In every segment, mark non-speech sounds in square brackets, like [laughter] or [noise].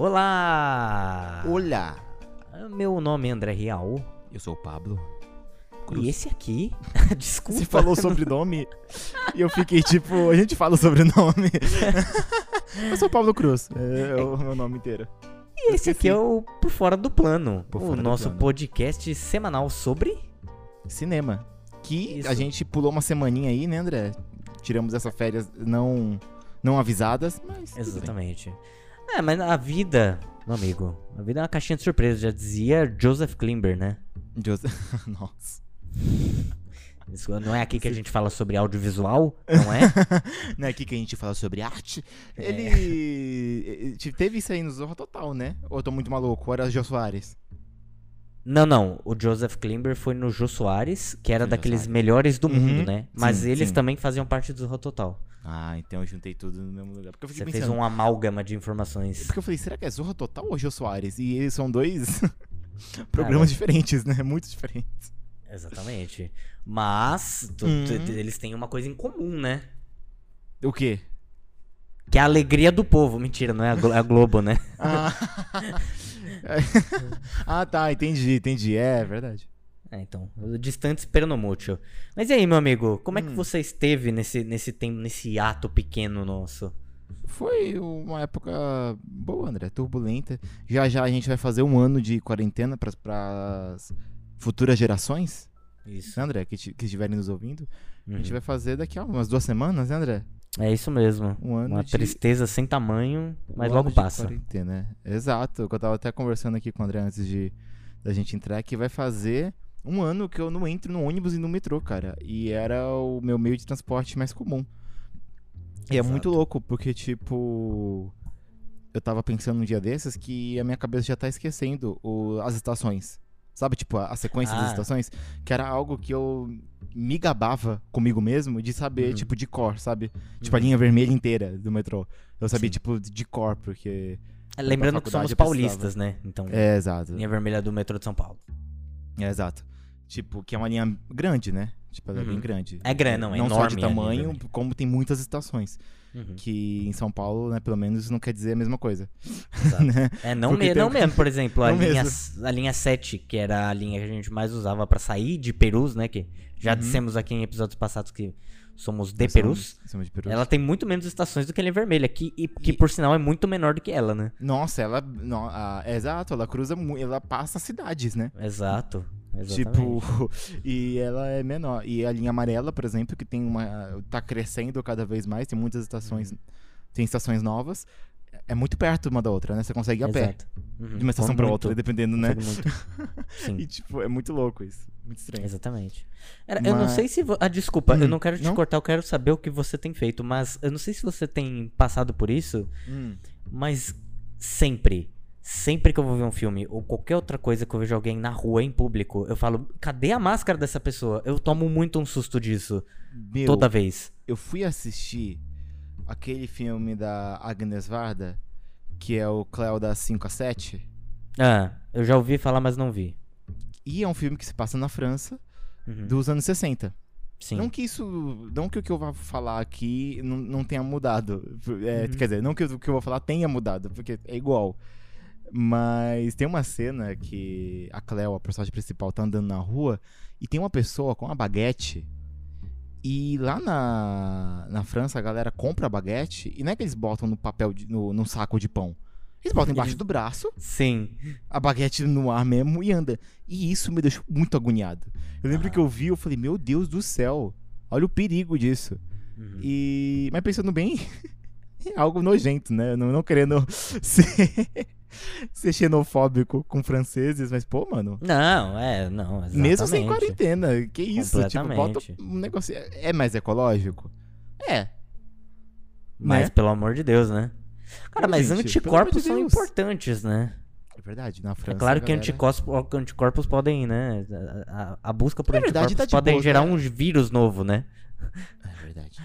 Olá! Olá! Meu nome é André Real. Eu sou o Pablo. E esse aqui? [laughs] Desculpa. Você falou sobrenome e eu fiquei tipo, a gente fala sobrenome. [laughs] eu sou o Pablo Cruz, é, o meu nome inteiro. E esse aqui é o Por Fora do Plano, Por o nosso Plano. podcast semanal sobre. Cinema. Que Isso. a gente pulou uma semaninha aí, né, André? Tiramos essas férias não, não avisadas, mas. tudo bem. É, mas a vida, meu amigo, a vida é uma caixinha de surpresa, já dizia Joseph Klimber, né? Joseph... [laughs] Nossa. Isso não é aqui que a gente fala sobre audiovisual, não é? [laughs] Não é aqui que a gente fala sobre arte. É. Ele. Teve isso aí no Zorra Total, né? Ou eu tô muito maluco? Ou era Jô Soares? Não, não. O Joseph Klimber foi no Jô Soares, que era Jô Ah, então eu juntei tudo no mesmo lugar. Porque eu Você fez pensando, um amálgama de informações. Porque eu falei, será que é Zorra Total ou Jô Soares? E eles são dois [laughs] programas diferentes, né? Muito diferentes. Exatamente. Mas tu- Hum. tu- eles têm uma coisa em comum, né? O quê? Que é a alegria do povo. Mentira, não é a, Glo- é a Globo, né? Ah, [laughs] [laughs] ah tá, entendi, entendi. É verdade. É, então. Distante esperando mútil. Mas e aí, meu amigo? Como é que Hum. você esteve nesse, nesse tempo, nesse ato pequeno nosso? Foi uma época boa, André, turbulenta. Já já a gente vai fazer um ano de quarentena para as futuras gerações, Isso. né, André, que, que estiverem nos ouvindo. A gente Uhum. vai fazer daqui a umas duas semanas, né, André? É isso mesmo. Um ano Uma de... tristeza sem tamanho, mas um logo passa. quarentena, é. Exato. Eu tava até conversando aqui com o André antes de da gente entrar, que vai fazer um ano que eu não entro no ônibus e no metrô, cara. E era o meu meio de transporte mais comum. E é Exato. muito louco, porque, tipo. Eu tava pensando um dia desses que a minha cabeça já tá esquecendo o- as estações. Sabe, tipo, a, a sequência Ah. das estações? Que era algo que eu me gabava comigo mesmo de saber, Uhum. tipo, de cor, sabe? Tipo, a Uhum. linha vermelha inteira do metrô. Eu sabia, Sim. tipo, de cor, porque. É, Lembrando que somos paulistas, né? Então, É, exato. linha vermelha do metrô de São Paulo. É, exato. Tipo, que é uma linha grande, né? Tipo, ela é Uhum. bem grande. É grande, não, é Não só enorme de a linha tamanho, como tem muitas estações. Uhum. Que em São Paulo, né, pelo menos, não quer dizer a mesma coisa. [laughs] Né? É, não, me- tem- não mesmo, por exemplo, [laughs] a Não linha, mesmo. a linha 7, que era a linha que a gente mais usava pra sair de Perus, né? Que já Uhum. dissemos aqui em episódios passados que somos de Perus. somos- somos de Perus. Ela tem muito menos estações do que a linha vermelha, que, e, que por sinal é muito menor do que ela, né? Nossa, ela. a- é exato, ela cruza. Ela passa cidades, né? Exato. Exatamente. Tipo, [laughs] e ela é menor. E a linha amarela, por exemplo, que tem uma. tá crescendo cada vez mais, tem muitas estações. Tem estações novas. É muito perto uma da outra, né? Você consegue ir a pé. Exato. Uhum. De uma estação muito, outra, dependendo, né? [laughs] Sim. E, tipo, é muito louco isso. Muito estranho. Exatamente. Era- Eu não Mas- sei se. vo- Ah, desculpa, eu Hum, não quero te não? cortar, eu quero saber o que você tem feito, mas eu não sei se você tem passado por isso, Hum. mas sempre, sempre que eu vou ver um filme ou qualquer outra coisa que eu vejo alguém na rua, em público, eu falo, cadê a máscara dessa pessoa? Eu tomo muito um susto disso, Meu, toda vez. eu fui assistir aquele filme da Agnes Varda, que é o Cléo das 5 a 7. Ah, eu já ouvi falar, mas não vi. E é um filme que se passa na França Uhum. dos anos 60. Sim. Não que isso. Não que o que eu vou falar aqui não, não tenha mudado. É, Uhum. Quer dizer, não que o que eu vou falar tenha mudado, porque é igual. Mas tem uma cena que a Cleo, a personagem principal, tá andando na rua e tem uma pessoa com uma baguete. E lá na, na França a galera compra a baguete e não é que eles botam no papel, de, no, saco de pão. Eles botam embaixo Eles- do braço, Sim. a baguete no ar mesmo e anda. E isso me deixou muito agoniado. Eu lembro Ah. que eu vi, eu falei, meu Deus do céu, olha o perigo disso. Uhum. E. Mas pensando bem, [laughs] é algo nojento, né? Não, não querendo [laughs] ser, [laughs] ser xenofóbico com franceses, mas, pô, mano. Não, é, não, exatamente. Mesmo sem quarentena, que isso? Tipo, bota um negócio. É mais ecológico? É. Mas né? pelo amor de Deus, né? Cara, Pô, mas gente, anticorpos de são importantes, né? É verdade, na França. É claro que galera- anticorpos, anticorpos podem, né? A, a- busca por É anticorpos tá de podem boa, gerar né? um vírus novo, né? É verdade.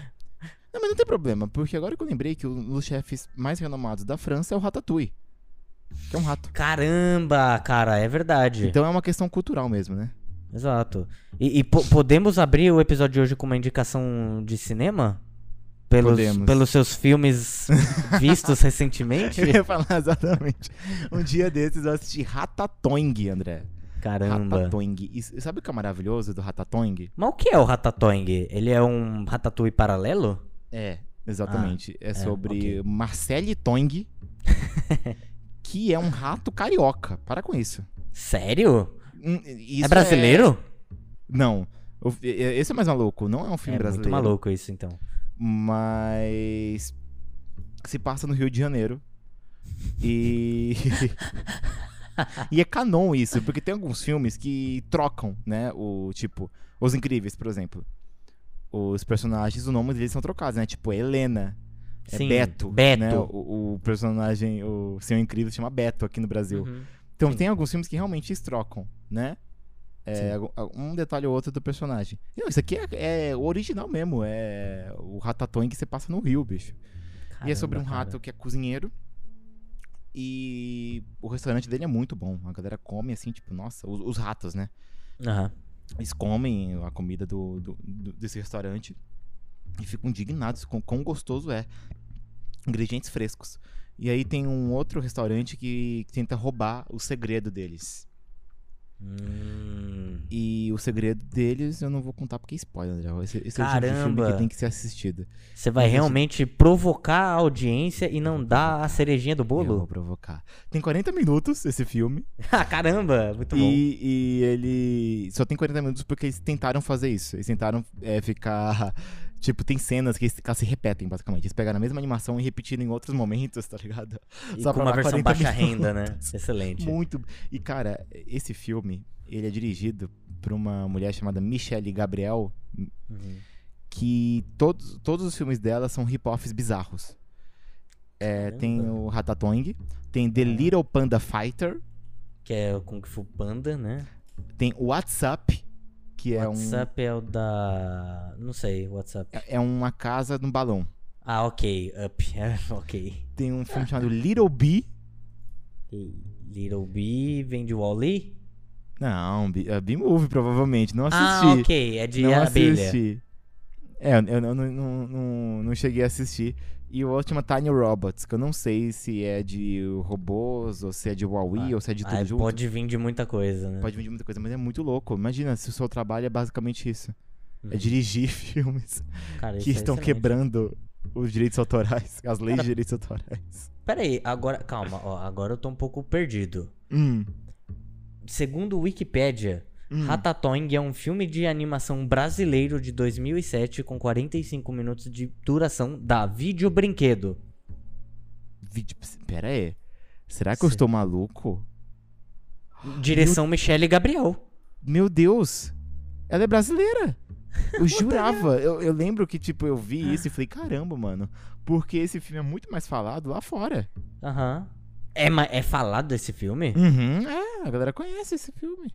Não, mas não tem problema, porque agora que eu lembrei que um dos chefes mais renomados da França é o Ratatouille. Que é um rato. Caramba, cara, é verdade. Então é uma questão cultural mesmo, né? Exato. E, e po- podemos abrir o episódio de hoje com uma indicação de cinema? Pelos, Podemos. pelos seus filmes [laughs] vistos recentemente? Eu ia falar exatamente. Um dia desses eu assisti Ratatouille, André. Caramba. Ratatouille. E sabe o que é maravilhoso do Ratatouille? Mas o que é o Ratatouille? Ele é um Ratatouille paralelo? É, exatamente. é sobre ok. Marcelle Toing, [laughs] que é um rato carioca. Para com isso. Sério? Hum, isso é brasileiro? Não. O- e- e- Esse é mais maluco. Não é um filme é brasileiro. muito maluco isso, então. Mas se passa no Rio de Janeiro. E [laughs] E é canon isso, porque tem alguns filmes que trocam, né, o tipo, Os Incríveis, por exemplo. Os personagens, o nome deles são trocados, né? Tipo, Helena, é Sim, Beto, Beto. né? O, o personagem, o Senhor Incrível se chama Beto aqui no Brasil. Uhum. Então Sim. tem alguns filmes que realmente eles trocam, né? É, um detalhe ou outro do personagem. Não, isso aqui é, é o original mesmo. É o Ratatouille que você passa no Rio, bicho. e é sobre um Caramba, rato que é cozinheiro. E o restaurante dele é muito bom. A galera come assim, tipo, nossa, os, os ratos, né? cara. Aham. Eles comem a comida do, do- do- desse restaurante e ficam indignados com quão gostoso é. Ingredientes frescos. E aí tem um outro restaurante que tenta roubar o segredo deles. Hum. E o segredo deles eu não vou contar porque é spoiler, André. Esse, esse é o tipo de filme Caramba. que tem que ser assistido. Você vai Mas esse- realmente provocar a audiência e não dar a cerejinha do Eu vou bolo? provocar. Tem 40 minutos esse filme. [laughs] ah, caramba, muito bom. E, e ele só tem 40 minutos porque eles tentaram fazer isso. Eles tentaram é, ficar. Tipo, tem cenas que elas se repetem, basicamente. Eles pegaram a mesma animação e repetiram em outros momentos, tá ligado? E só com uma versão 40 baixa minutos. renda, né? Excelente. Muito. E, cara, esse filme, ele é dirigido por uma mulher chamada Michelle Gabriel, Uhum. que todos, todos os filmes dela são hip-hops bizarros. É, tem o Ratatouille, tem The Ah. Little Panda Fighter, Que é o Kung Fu Panda, né? tem o WhatsApp, que é um WhatsApp é o da. Não sei, WhatsApp. é uma casa num balão. Ah, ok. Up. É, [laughs] ok. Tem um filme chamado Little Bee. Little B vem de Wally? Não, Bee- é B-Movie, provavelmente. Não Ah, assisti. ok. É de não abelha. assisti. É, eu não, não, não, não cheguei a assistir. E o chama Tiny Robots, que eu não sei se é de robôs, ou se é de Huawei, ou se é de tudo Ah, junto. pode vir de muita coisa, né? Pode vir de muita coisa, mas é muito louco. Imagina se o seu trabalho é basicamente isso. É Uhum. dirigir [laughs] filmes Cara, que é estão excelente. quebrando os direitos autorais, [laughs] as leis Cara- de direitos autorais. Pera aí, agora, calma, ó, agora eu tô um pouco perdido. Hum, Segundo o Wikipedia, hum. Ratatouille é um filme de animação brasileiro de 2007 com 45 minutos de duração da Vídeo Brinquedo. Vídeo- Pera aí. Será que eu Sim. estou maluco? Direção Michele Gabriel. Meu Deus! Ela é brasileira! [laughs] Eu jurava. Eu, eu lembro que, tipo, eu vi isso e falei, caramba, mano. Porque esse filme é muito mais falado lá fora. Aham. É, ma- é falado desse filme? Uhum, é, a galera conhece esse filme.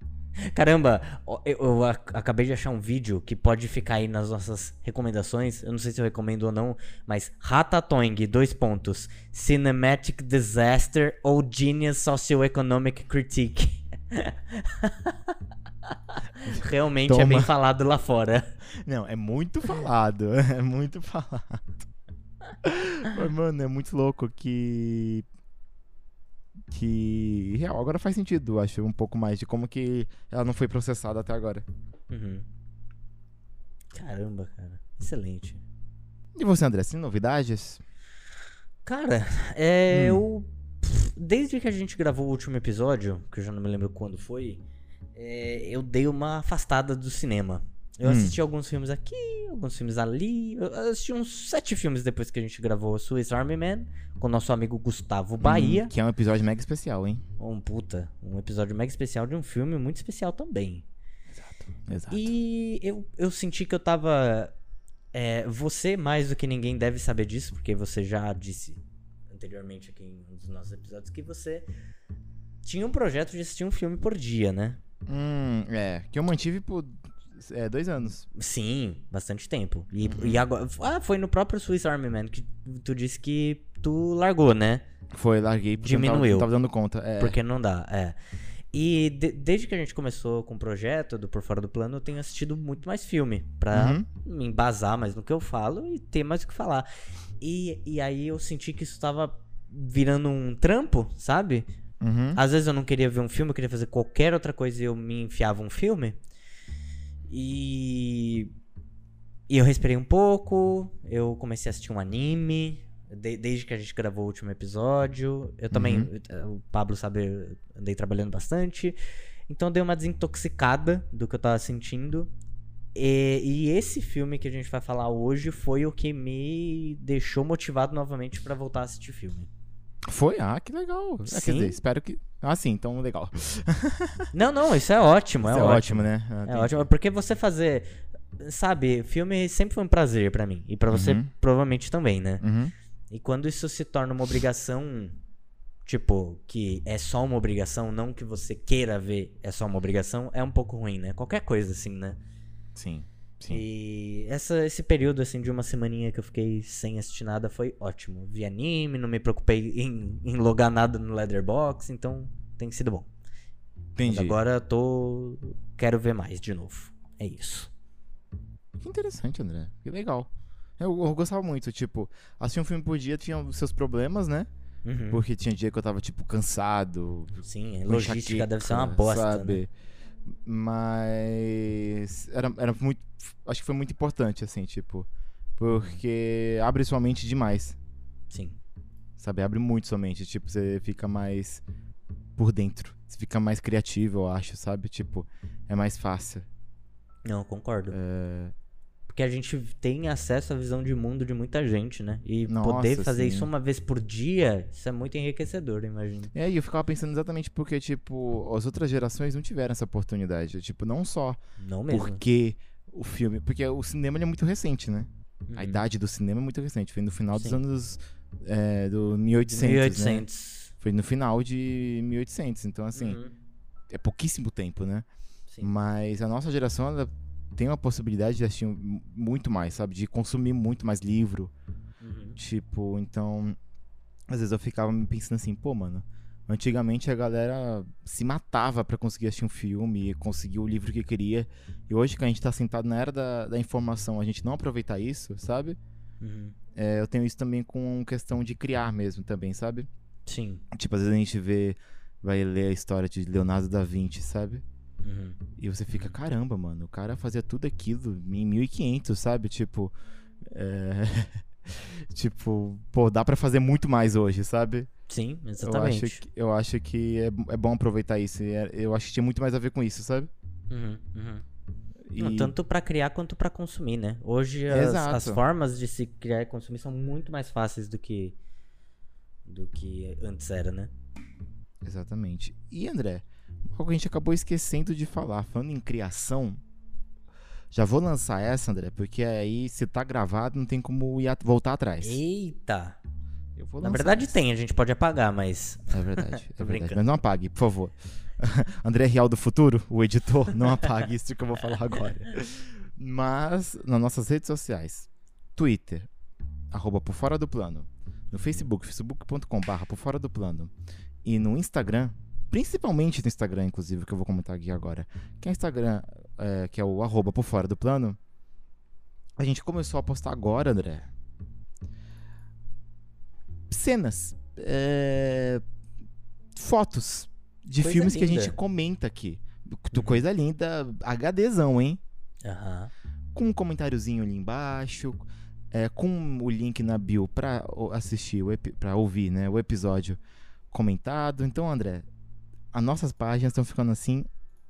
Caramba, eu, eu ac- acabei de achar um vídeo que pode ficar aí nas nossas recomendações. Eu não sei se eu recomendo ou não, mas Ratatouille, dois pontos. Cinematic Disaster ou Genius Socioeconomic Critique. [laughs] Realmente é bem Toma. falado lá fora. Não, é muito falado. [laughs] É muito falado. Mas, mano, é muito louco que. Que. Real, agora faz sentido, acho, um pouco mais de como que ela não foi processada até agora. Uhum. Caramba, cara. Excelente. E você, André, tem novidades? Cara, é. Hum. Eu. Desde que a gente gravou o último episódio, que eu já não me lembro quando foi, é, eu dei uma afastada do cinema. Eu Hum. assisti alguns filmes aqui, alguns filmes ali. Eu assisti uns sete filmes depois que a gente gravou Swiss Army Man com nosso amigo Gustavo Bahia. Hum, que é um episódio mega especial, hein? Um puta, um episódio mega especial de um filme muito especial também. Exato. E eu, eu senti que eu tava. é, você, mais do que ninguém, deve saber disso, porque você já disse anteriormente aqui em um dos nossos episódios que você tinha um projeto de assistir um filme por dia, né? Hum, é. Que eu mantive por é, dois anos. Sim, bastante tempo. E, Uhum. e agora. Ah, foi no próprio Swiss Army Man que tu disse que tu largou, né? Foi, larguei eu não tava- Diminuiu. não tava, dando conta. É. Porque não dá, é. E de- desde que a gente começou com o projeto do Por Fora do Plano, eu tenho assistido muito mais filme. Pra Uhum. me embasar mais no que eu falo e ter mais o que falar. E, e aí eu senti que isso tava virando um trampo, sabe? Uhum. Às vezes eu não queria ver um filme, eu queria fazer qualquer outra coisa e eu me enfiava um filme. E. E eu respirei um pouco, eu comecei a assistir um anime, de- desde que a gente gravou o último episódio. Eu também, Uhum. o Pablo sabe, eu andei trabalhando bastante. Então eu dei uma desintoxicada do que eu tava sentindo. E, e esse filme que a gente vai falar hoje foi o que me deixou motivado novamente pra voltar a assistir filme. Foi? Ah, que legal. Sim. quer dizer, espero que. Ah, sim, então legal. [laughs] Não, não, isso é ótimo, é, Isso é ótimo. ótimo, né? Ah, É entendi. ótimo, porque você fazer. Sabe, filme sempre foi um prazer pra mim. E pra você, Uhum. provavelmente também, né? Uhum. E quando isso se torna uma obrigação, tipo, que é só uma obrigação, não que você queira ver, é só uma obrigação, é um pouco ruim, né? Qualquer coisa assim, né? Sim. Sim. E essa, esse período, assim, de uma semaninha que eu fiquei sem assistir nada foi ótimo. Vi anime, não me preocupei em, em logar nada no Leatherbox, então tem sido bom. Mas Entendi. agora eu tô. Quero ver mais de novo. É isso. Que interessante, André. Que legal. Eu, eu gostava muito, tipo, assistir um filme por dia tinha os seus problemas, né? Uhum. Porque tinha dia que eu tava, tipo, cansado. Sim, logística deve ser uma bosta, né? Mas era, era muito. Acho que foi muito importante, assim, tipo. Porque abre sua mente demais. Sim. Sabe? Abre muito sua mente. Tipo, você fica mais por dentro. Você fica mais criativo, eu acho, sabe? Tipo, é mais fácil. Não, concordo. É, Porque a gente tem acesso à visão de mundo de muita gente, né? E Nossa, poder fazer sim. isso uma vez por dia, isso é muito enriquecedor, eu imagino. E aí eu ficava pensando exatamente porque, tipo, as outras gerações não tiveram essa oportunidade. Tipo, não só Não mesmo. porque o filme. Porque o cinema é muito recente, né? A Uhum. idade do cinema é muito recente. Foi no final dos Sim. anos. É, do 1800. 1800. Né? Foi no final de 1800. Então, assim, Uhum. é pouquíssimo tempo, né? Sim. Mas a nossa geração, ela tem uma possibilidade de assistir mu- muito mais, sabe? De consumir muito mais livro. Uhum. Tipo, então. Às vezes eu ficava me pensando assim, pô, mano. Antigamente a galera se matava pra conseguir assistir um filme, conseguir o livro que queria. E hoje que a gente tá sentado na era da, da informação, a gente não aproveitar isso, sabe? Uhum. É, eu tenho isso também com questão de criar mesmo também, sabe? Sim. Tipo, às vezes a gente vê, vai ler a história de Leonardo da Vinci, sabe? Uhum. E você fica, caramba, mano, o cara fazia tudo aquilo em 1500, sabe? Tipo, é... [laughs] tipo, pô, dá pra fazer muito mais hoje, sabe? Sim, Eu exatamente. acho que, eu acho que é, é bom aproveitar isso. é- Eu acho que tinha muito mais a ver com isso, sabe? Uhum, uhum. E... Não, tanto pra criar quanto pra consumir, né? Hoje as, as formas de se criar e consumir são muito mais fáceis do que do que antes era, né? Exatamente. E André, algo que a gente acabou esquecendo de falar, falando em criação, já vou lançar essa, André, porque aí se tá gravado não tem como voltar atrás. Eita! Na verdade essa. tem, a gente pode apagar, mas É verdade, [laughs] é verdade. Mas não apague, por favor. [laughs] André Real do Futuro, o editor, não apague isso que eu vou falar agora. Mas nas nossas redes sociais, Twitter, arroba por fora do plano, no Facebook, facebook.com barra por fora do plano, e no Instagram, principalmente no Instagram, inclusive, que eu vou comentar aqui agora, que é o Instagram, é, que é o arroba por fora do plano, a gente começou a postar agora, André, cenas, é, fotos de Coisa filmes que a linda. gente comenta aqui. Uhum. Coisa linda, HDzão, hein? Aham. Com um comentáriozinho ali embaixo, é, com o link na bio pra assistir, pra ouvir, né, o episódio comentado. Então, André, as nossas páginas estão ficando assim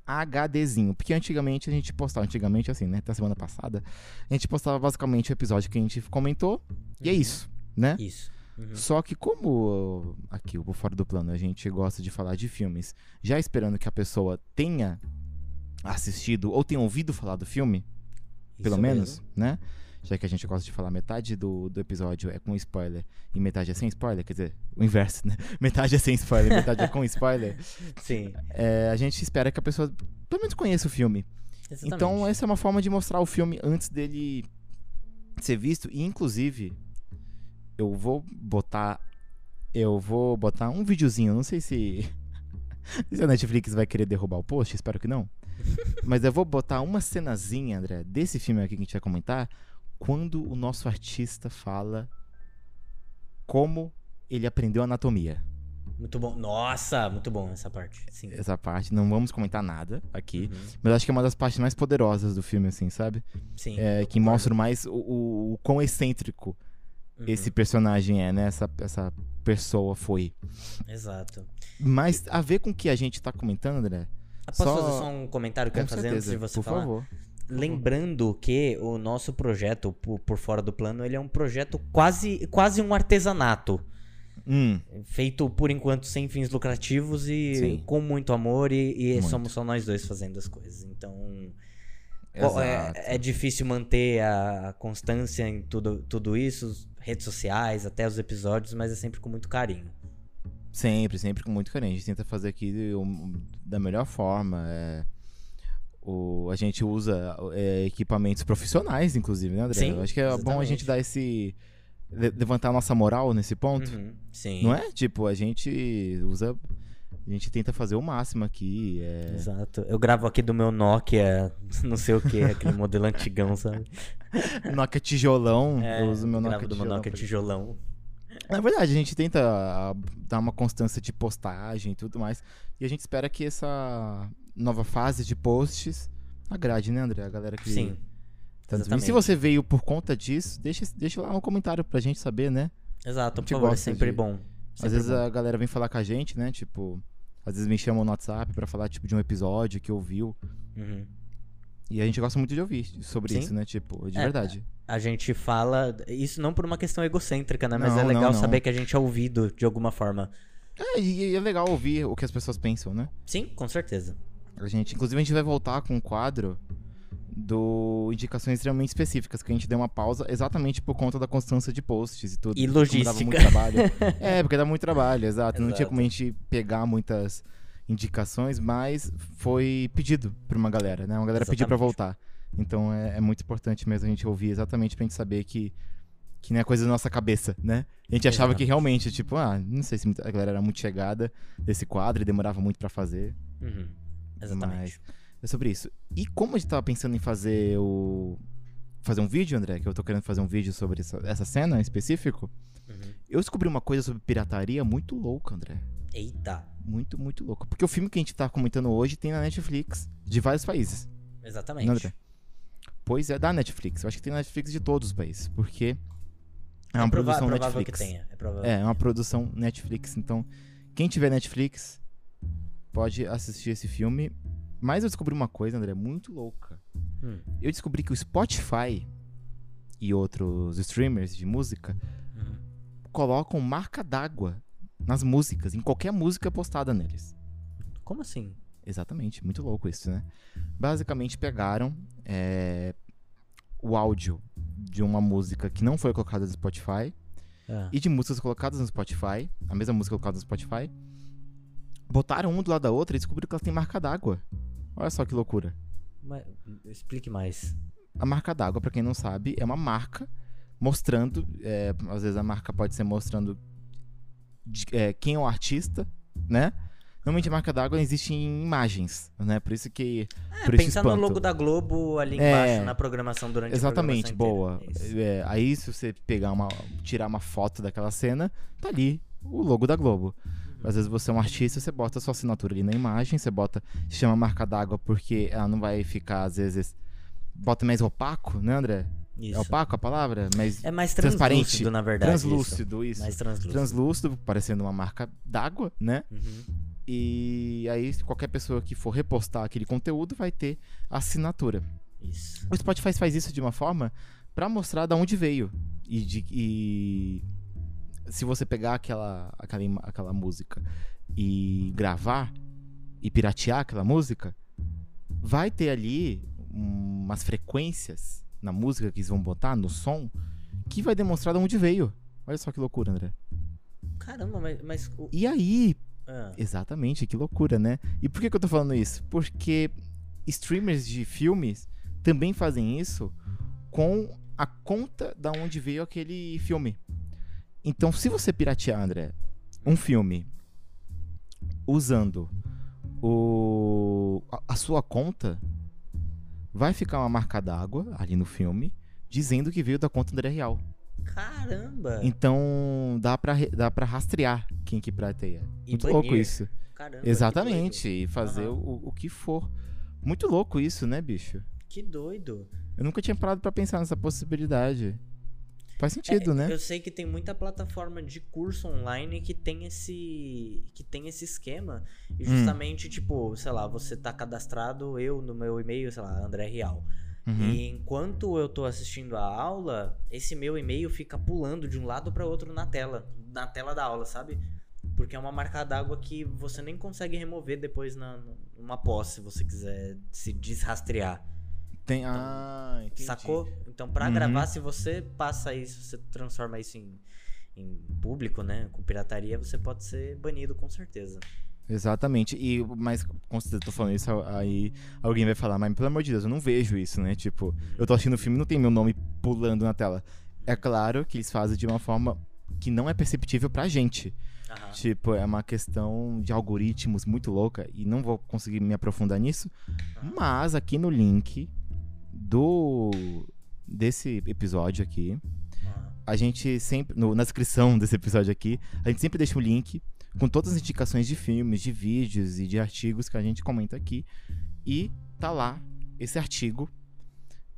HDzinho, porque antigamente a gente postava, antigamente assim, né, até semana passada, a gente postava basicamente o episódio que a gente comentou, e é Uhum. isso, né? Isso. Uhum. Só que como aqui, o Fora do Plano, a gente gosta de falar de filmes, já esperando que a pessoa tenha assistido ou tenha ouvido falar do filme, pelo Isso menos, mesmo. né? Já que a gente gosta de falar metade do, do episódio é com spoiler e metade é sem spoiler, quer dizer, o inverso, né? [laughs] Metade é sem spoiler, metade é com spoiler. [laughs] Sim. É, a gente espera que a pessoa pelo menos conheça o filme. Exatamente. Então, essa é uma forma de mostrar o filme antes dele ser visto. E, inclusive, eu vou botar. Eu vou botar um videozinho. Não sei se. [laughs] Se a Netflix vai querer derrubar o post, espero que não. Mas eu vou botar uma cenazinha, André, desse filme aqui que a gente vai comentar, quando o nosso artista fala como ele aprendeu anatomia. Muito bom. Nossa, muito bom essa parte. Sim. Essa parte, não vamos comentar nada aqui, Uhum. mas acho que é uma das partes mais poderosas do filme, assim, sabe? Sim. É, que mostra mais o, o, o quão excêntrico Uhum. esse personagem é, né? Essa, essa pessoa foi. Exato. Mas a ver com o que a gente tá comentando, André? Posso Só- fazer só um comentário que eu ia fazer antes de você por falar? favor. Lembrando que o nosso projeto, por, fora do plano, ele é um projeto quase, quase um artesanato. Hum, Feito, por enquanto, sem fins lucrativos e Sim. com muito amor. E, e Muito. somos só nós dois fazendo as coisas. Então, é, é difícil manter a constância em tudo, tudo isso, redes sociais, até os episódios, mas é sempre com muito carinho. Sempre, sempre com muito carinho. A gente tenta fazer aqui da melhor forma. é, o, a gente usa é, equipamentos profissionais, inclusive, né, André? Sim, Eu acho que é bom a exatamente. gente dar esse. le- levantar a nossa moral nesse ponto. Uhum, sim. Não é? Tipo, a gente usa. A gente tenta fazer o máximo aqui. É... Exato. Eu gravo aqui do meu Nokia, [laughs] não sei o que, aquele modelo antigão, sabe? [laughs] Nokia tijolão. É, eu uso meu Nokia do meu tijolão. Nokia tijolão. Na verdade, a gente tenta dar uma constância de postagem e tudo mais. E a gente espera que essa nova fase de posts agrade, né, André? A galera que. Sim. E se você veio por conta disso, deixa, deixa lá um comentário pra gente saber, né? Exato, por favor, é sempre de- bom. Às Sempre vezes bom. a galera vem falar com a gente, né? Tipo, às vezes me chamam no WhatsApp pra falar, tipo, de um episódio que ouviu. Uhum. E a gente gosta muito de ouvir sobre Sim. isso, né? Tipo, de É, verdade. A gente fala, isso não por uma questão egocêntrica, né? Mas Não, é não, legal não. saber que a gente é ouvido de alguma forma. É, e é legal ouvir o que as pessoas pensam, né? Sim, com certeza. A gente, inclusive, a gente vai voltar com um quadro do indicações extremamente específicas, que a gente deu uma pausa exatamente por conta da constância de posts e tudo. E Como Dava logística. muito trabalho. [laughs] é, porque dá muito trabalho, exato. Não tinha Exato. como a gente pegar muitas indicações, mas foi pedido por uma galera, né? Uma galera pediu pra Exatamente. voltar. Então é, é muito importante mesmo a gente ouvir exatamente pra gente saber que que não é coisa da nossa cabeça, né? A gente achava que Exato. realmente, tipo, ah, não sei se a galera era muito chegada desse quadro e demorava muito pra fazer. Uhum. Exatamente. Mas é sobre isso. E como a gente tava pensando em fazer o. Fazer um vídeo, André, que eu tô querendo fazer um vídeo sobre essa, essa cena em específico, Uhum. eu descobri uma coisa sobre pirataria muito louca, André. Eita. Muito, muito louca. Porque o filme que a gente tá comentando hoje tem na Netflix de vários países. Exatamente. Né, André? Pois é, da Netflix. Eu acho que tem na Netflix de todos os países. Porque é uma prova- produção provável Netflix. que tenha. É provável. É, é uma produção Netflix. Então, quem tiver Netflix pode assistir esse filme. Mas eu descobri uma coisa, André, muito louca. Hum. Eu descobri que o Spotify e outros streamers de música Uhum. colocam marca d'água nas músicas, em qualquer música postada neles. Como assim? Exatamente, muito louco isso, né? Basicamente pegaram é, o áudio de uma música que não foi colocada no Spotify Ah. e de músicas colocadas no Spotify, a mesma música colocada no Spotify, botaram um do lado da outra e descobriram que elas têm marca d'água. Olha só que loucura. Mas, explique mais. A marca d'água, pra quem não sabe, é uma marca mostrando. é, às vezes a marca pode ser mostrando de- é, quem é o artista, né? Normalmente a marca d'água existe em imagens, né? Por isso que. É, por pensar no logo da Globo ali É. embaixo na programação durante Exatamente, a boa. programação inteira. Isso. É, aí se você pegar uma. tirar uma foto daquela cena, tá ali o logo da Globo. Às vezes você é um artista, você bota a sua assinatura ali na imagem, você bota. chama marca d'água porque ela não vai ficar, às vezes. Bota mais opaco, né, André? Isso. É opaco a palavra? Mas É mais transparente, translúcido, na verdade. translúcido, isso. Isso. Mais translúcido. Translúcido, parecendo uma marca d'água, né? Uhum. E aí qualquer pessoa que for repostar aquele conteúdo vai ter assinatura. Isso. O Spotify faz isso de uma forma pra mostrar de onde veio. E, de, e se você pegar aquela, aquela, aquela música e gravar e piratear aquela música, vai ter ali umas frequências na música que eles vão botar, no som, que vai demonstrar de onde veio. Olha só que loucura, André. Caramba, mas. mas E aí, ah, Exatamente, que loucura, né? E por que, que eu tô falando isso? Porque streamers de filmes também fazem isso com a conta da onde veio aquele filme. Então, se você piratear, André, um filme usando o, a, a sua conta vai ficar uma marca d'água ali no filme dizendo que veio da conta André Real. Caramba! Então dá pra, dá pra rastrear quem que prateia. E Muito banir. louco isso. Caramba, Exatamente. E fazer Aham. o, o que for. Muito louco isso, né, bicho? Que doido. Eu nunca tinha parado pra pensar nessa possibilidade. Faz sentido, É, né? Eu sei que tem muita plataforma de curso online que tem esse que tem esse esquema e Hum. justamente tipo, sei lá, você tá cadastrado eu no meu e-mail, sei lá, André Real. Uhum. E enquanto eu tô assistindo a aula, esse meu e-mail fica pulando de um lado para outro na tela, na tela da aula, sabe? Porque é uma marca d'água que você nem consegue remover depois na, numa pós, se você quiser se desrastrear. Tem. Ah, entendi. Sacou? Então, pra Uhum. gravar, se você passa isso, você transforma isso em, em público, né? Com pirataria, você pode ser banido com certeza. Exatamente. E, mas, com certeza, eu tô falando isso, aí alguém vai falar, mas pelo amor de Deus, eu não vejo isso, né? Tipo, eu tô assistindo o filme e não tem meu nome pulando na tela. É claro que eles fazem de uma forma que não é perceptível pra gente. Aham. Tipo, é uma questão de algoritmos muito louca e não vou conseguir me aprofundar nisso. Mas aqui no link do desse episódio aqui, a gente sempre no- na descrição desse episódio aqui, a gente sempre deixa um link com todas as indicações de filmes, de vídeos e de artigos que a gente comenta aqui e tá lá esse artigo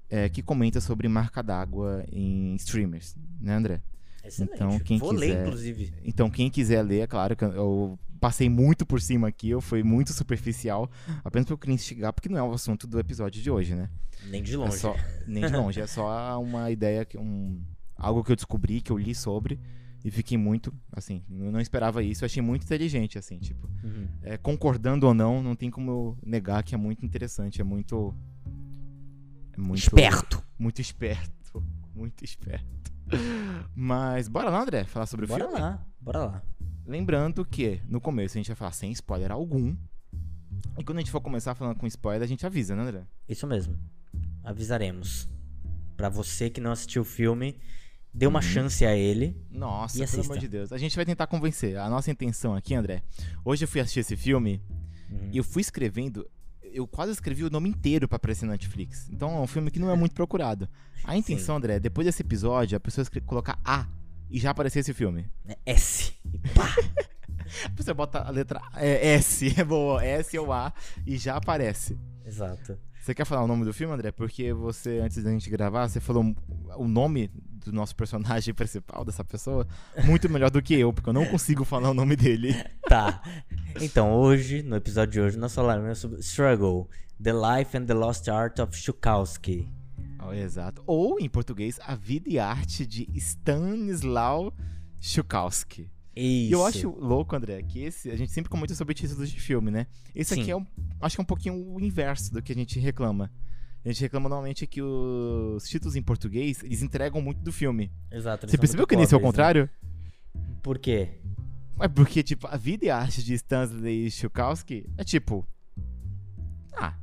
é, que comenta sobre marca d'água em streamers, né, André? Excelente. Então, quem Vou ler, quiser- inclusive. Então, quem quiser ler, é claro que eu passei muito por cima aqui, eu fui muito superficial, apenas pra eu queria instigar, porque não é o assunto do episódio de hoje, né? Nem de É longe. só, nem de longe, é só uma ideia, que um, algo que eu descobri, que eu li sobre, e fiquei muito, assim, eu não esperava isso, eu achei muito inteligente, assim, tipo, Uhum. é, concordando ou não, não tem como eu negar que é muito interessante, é muito... É muito Esperto. Muito esperto, [laughs] muito esperto. Mas bora lá, André, falar sobre o Bora filme? lá, bora lá. Lembrando que no começo a gente vai falar sem spoiler algum. E quando a gente for começar falando com spoiler, a gente avisa, né, André? Isso mesmo. Avisaremos. Pra você que não assistiu o filme, dê uma Uhum. chance a ele. Nossa, E pelo assista. amor de Deus. A gente vai tentar convencer. A nossa intenção aqui, André. Hoje eu fui assistir esse filme Uhum. e eu fui escrevendo. Eu quase escrevi o nome inteiro pra aparecer na Netflix. Então é um filme que não é muito procurado. A intenção, André, depois desse episódio, a pessoa colocar A e já aparecer esse filme. É S. Pá. [laughs] Você bota a letra é, S, [laughs] é boa, S ou A, e já aparece. Exato. Você quer falar o nome do filme, André? Porque você, antes da gente gravar, você falou o nome do nosso personagem [laughs] principal, dessa pessoa, muito melhor do que eu, porque eu não consigo falar o nome dele. Tá. Então, hoje, no episódio de hoje, nós falaremos sobre Struggle, The Life and the Lost Art of Chukowski. Oh, exato. Ou, em português, A Vida e Arte de Stanislaw Chukowski. Isso. E eu acho louco, André, que esse. A gente sempre comenta sobre títulos de filme, né? Esse aqui Sim. é um. Acho que é um pouquinho o inverso do que a gente reclama. A gente reclama normalmente que os títulos em português, eles entregam muito do filme. Exato. Você percebeu que nesse é o pobres, contrário? né? Por quê? É porque, tipo, a vida e a arte de Stanley Chukowski é tipo. Ah,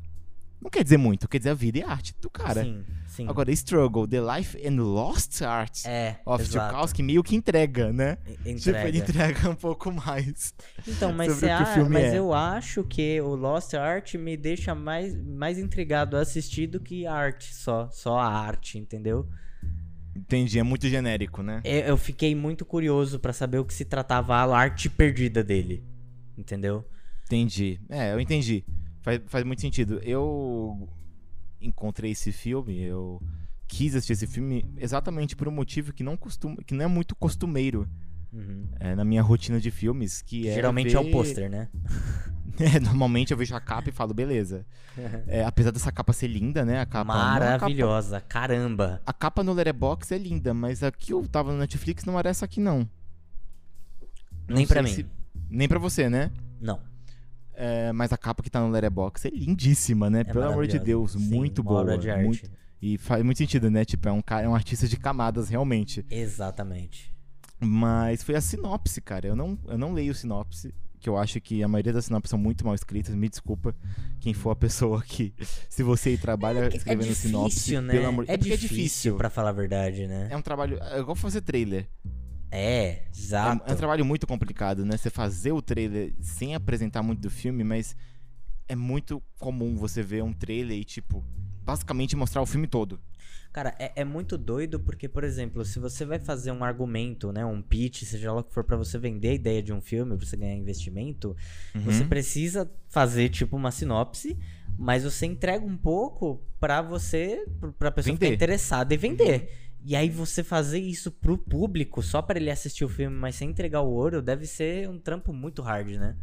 não quer dizer muito, quer dizer a vida e a arte do cara. Sim, sim. Agora, Struggle, The Life and Lost Art é, of. Chukowski meio que entrega, né? E- Tipo, ele Entrega. entrega um pouco mais. Então, mas, sobre o a- mas é. eu acho que o Lost Art me deixa mais, mais intrigado a assistir do que a arte só. Só a arte, entendeu? Entendi, é muito genérico, né? Eu, eu fiquei muito curioso pra saber o que se tratava a arte perdida dele. Entendeu? Entendi. É, eu entendi. Faz, faz muito sentido. Eu encontrei esse filme, eu quis assistir esse filme exatamente por um motivo que não, costuma, que não é muito costumeiro Uhum. é, na minha rotina de filmes, que é Geralmente é o ver- pôster, né? [laughs] É, normalmente eu vejo a capa e falo, beleza. [laughs] É, apesar dessa capa ser linda, né? A capa, não, a capa- Maravilhosa, caramba. A capa no Letterboxd é linda, mas aqui eu tava no Netflix não era essa aqui, não. Não Nem pra sei mim. se- Nem pra você, né? Não. É, mas a capa que tá no Letterboxd é lindíssima, né? É Pelo amor de. Deus, Sim, muito boa. obra de arte. muito- E faz muito sentido, né? Tipo, é um cara, é um artista de camadas, realmente. Exatamente. Mas foi a sinopse, cara. Eu não, eu não leio sinopse, que eu acho que a maioria das sinopses são muito mal escritas. Me desculpa quem for a pessoa que. Se você trabalha escrevendo é difícil, sinopse, né? pelo amor é, porque difícil, pra falar a verdade, né? É um trabalho. É igual fazer trailer. É, É, exato. é um trabalho muito complicado, né? Você fazer o trailer sem apresentar muito do filme, mas é muito comum você ver um trailer e, tipo, basicamente mostrar o filme todo. Cara, é, é muito doido porque, por exemplo, se você vai fazer um argumento, né, um pitch, seja lá o que for pra você vender a ideia de um filme, pra você ganhar investimento, você Uhum. precisa fazer tipo uma sinopse, mas você entrega um pouco pra você, pra pessoa ficar Vender. interessada e vender. E aí você fazer isso pro público, só pra ele assistir o filme, mas sem entregar o ouro, deve ser um trampo muito hard, né?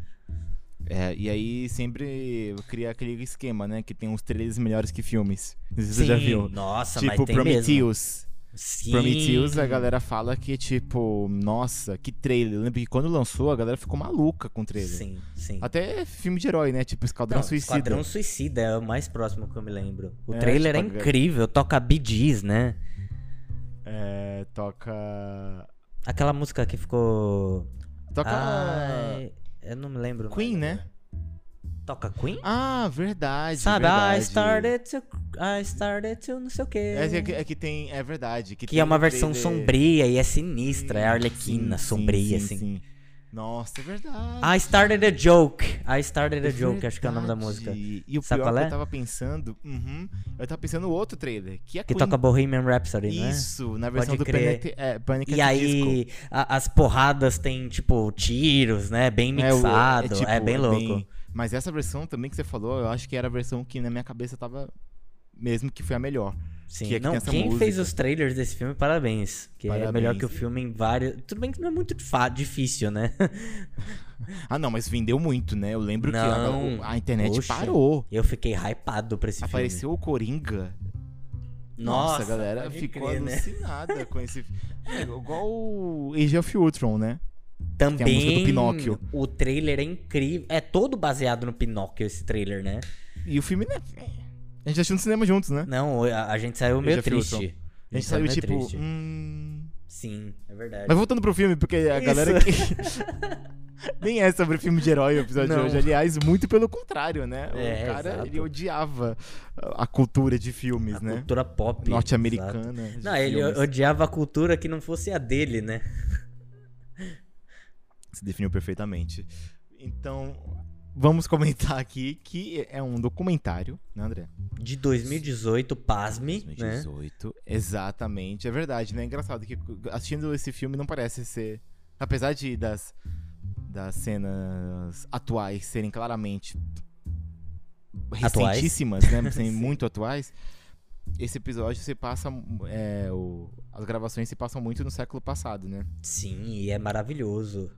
É, e aí sempre cria aquele esquema, né? Que tem uns trailers melhores que filmes. Não sei se você já viu. Nossa, mas tipo, tem mesmo. Prometheus. Sim. Prometheus, a galera fala que, tipo, nossa, que trailer. Eu lembro que quando lançou, a galera ficou maluca com o trailer. Sim, sim. Até filme de herói, né? Tipo, Esquadrão Não, Suicida. Esquadrão Suicida é o mais próximo que eu me lembro. O É, trailer é tipo, a- incrível, toca Bee Gees, né? É, toca. Aquela música que ficou. Toca. Ai, eu não me lembro. Queen, mais né? Toca Queen? Ah, verdade. Sabe, verdade. I started to. I started to não sei o quê. É, que, é que tem. É verdade. Que, Que é uma um versão trailer- sombria e é sinistra, é Sim, arlequina, sim, sombria, sim, assim. sim. Nossa, é verdade. I started a joke. I started a joke, acho que é o nome da música. E o Sabe pior qual que é? eu tava pensando. uhum, eu tava pensando no outro trailer, que é Que Queen. toca Bohemian Rhapsody, né? Isso, na versão Pode do. Panic, é, Panic! E aí, a- as porradas tem, tipo, tiros, né? Bem É, o- mixado. É, tipo, bem louco. Mas essa versão também que você falou, eu acho que era a versão que na minha cabeça tava. Mesmo que foi a melhor. Sim. que é que não, quem música. fez os trailers desse filme, parabéns. Que é Parabéns. melhor que o filme em vários. Tudo bem que não é muito difícil, né? [laughs] Ah, não, mas vendeu muito, né? Eu lembro que a, Não, a internet poxa. parou. Eu fiquei hypado pra esse Apareceu o Coringa. filme. Nossa, a galera ficou crer, né? alucinada [laughs] com esse. É, igual o Age of Ultron, né? Também. Pinóquio. O trailer é incrível. É todo baseado no Pinóquio, esse trailer, né? E o filme, né? A gente assistiu no cinema juntos, né? Não, a, a gente saiu meio Age of Ultron. triste. A gente saiu saiu tipo. triste. Hum... Sim, é verdade. Mas voltando pro filme, porque a Isso. galera que. [laughs] Nem é sobre filme de herói o episódio Não. de hoje. Aliás, muito pelo contrário, né? É, o cara, exato. ele odiava a cultura de filmes, a né? cultura pop. Norte-americana. Não, ele filmes. odiava a cultura que não fosse a dele, né? Se definiu perfeitamente. Então, vamos comentar aqui que é um documentário, né, André? De 2018, pasme, né? 2018. Exatamente. É verdade, né? É engraçado que assistindo esse filme não parece ser. Apesar de das, das cenas atuais serem claramente Atuais. recentíssimas, né? [laughs] Serem muito atuais. Esse episódio se passa. é, o- as gravações se passam muito no século passado, né? Sim, e é maravilhoso.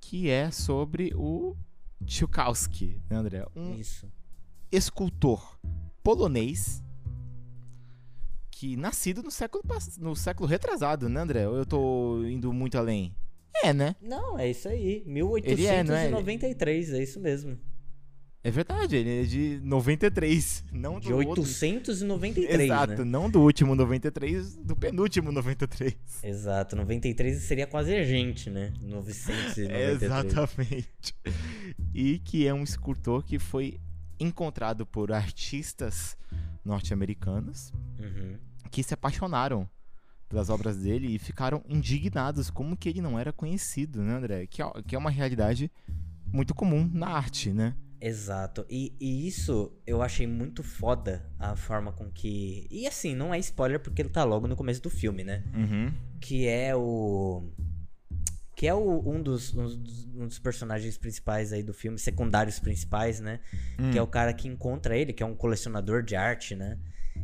Que é sobre o Tchaikovsky, né, André? Um Isso. escultor polonês que nascido no século no século retrasado, né, André? Ou eu tô indo muito além? É, né? Não, é isso aí. Ele é, não é? 1893, é isso mesmo. É verdade, ele é de 93, não De do outro. 893, Exato, né? não do último 93, do penúltimo 93. Exato, 93 seria quase a gente, né? 993. Exatamente. E que é um escultor que foi encontrado por artistas norte-americanos Uhum. que se apaixonaram pelas obras dele e ficaram indignados como que ele não era conhecido, né, André? Que é, que é uma realidade muito comum na arte, né? Exato. E, e isso eu achei muito foda a forma com que. E assim, não é spoiler porque ele tá logo no começo do filme, né? Uhum. Que é o. Que é o, um, dos, um, dos, um dos personagens principais aí do filme, secundários principais, né? Hum. Que é o cara que encontra ele, que é um colecionador de arte, né?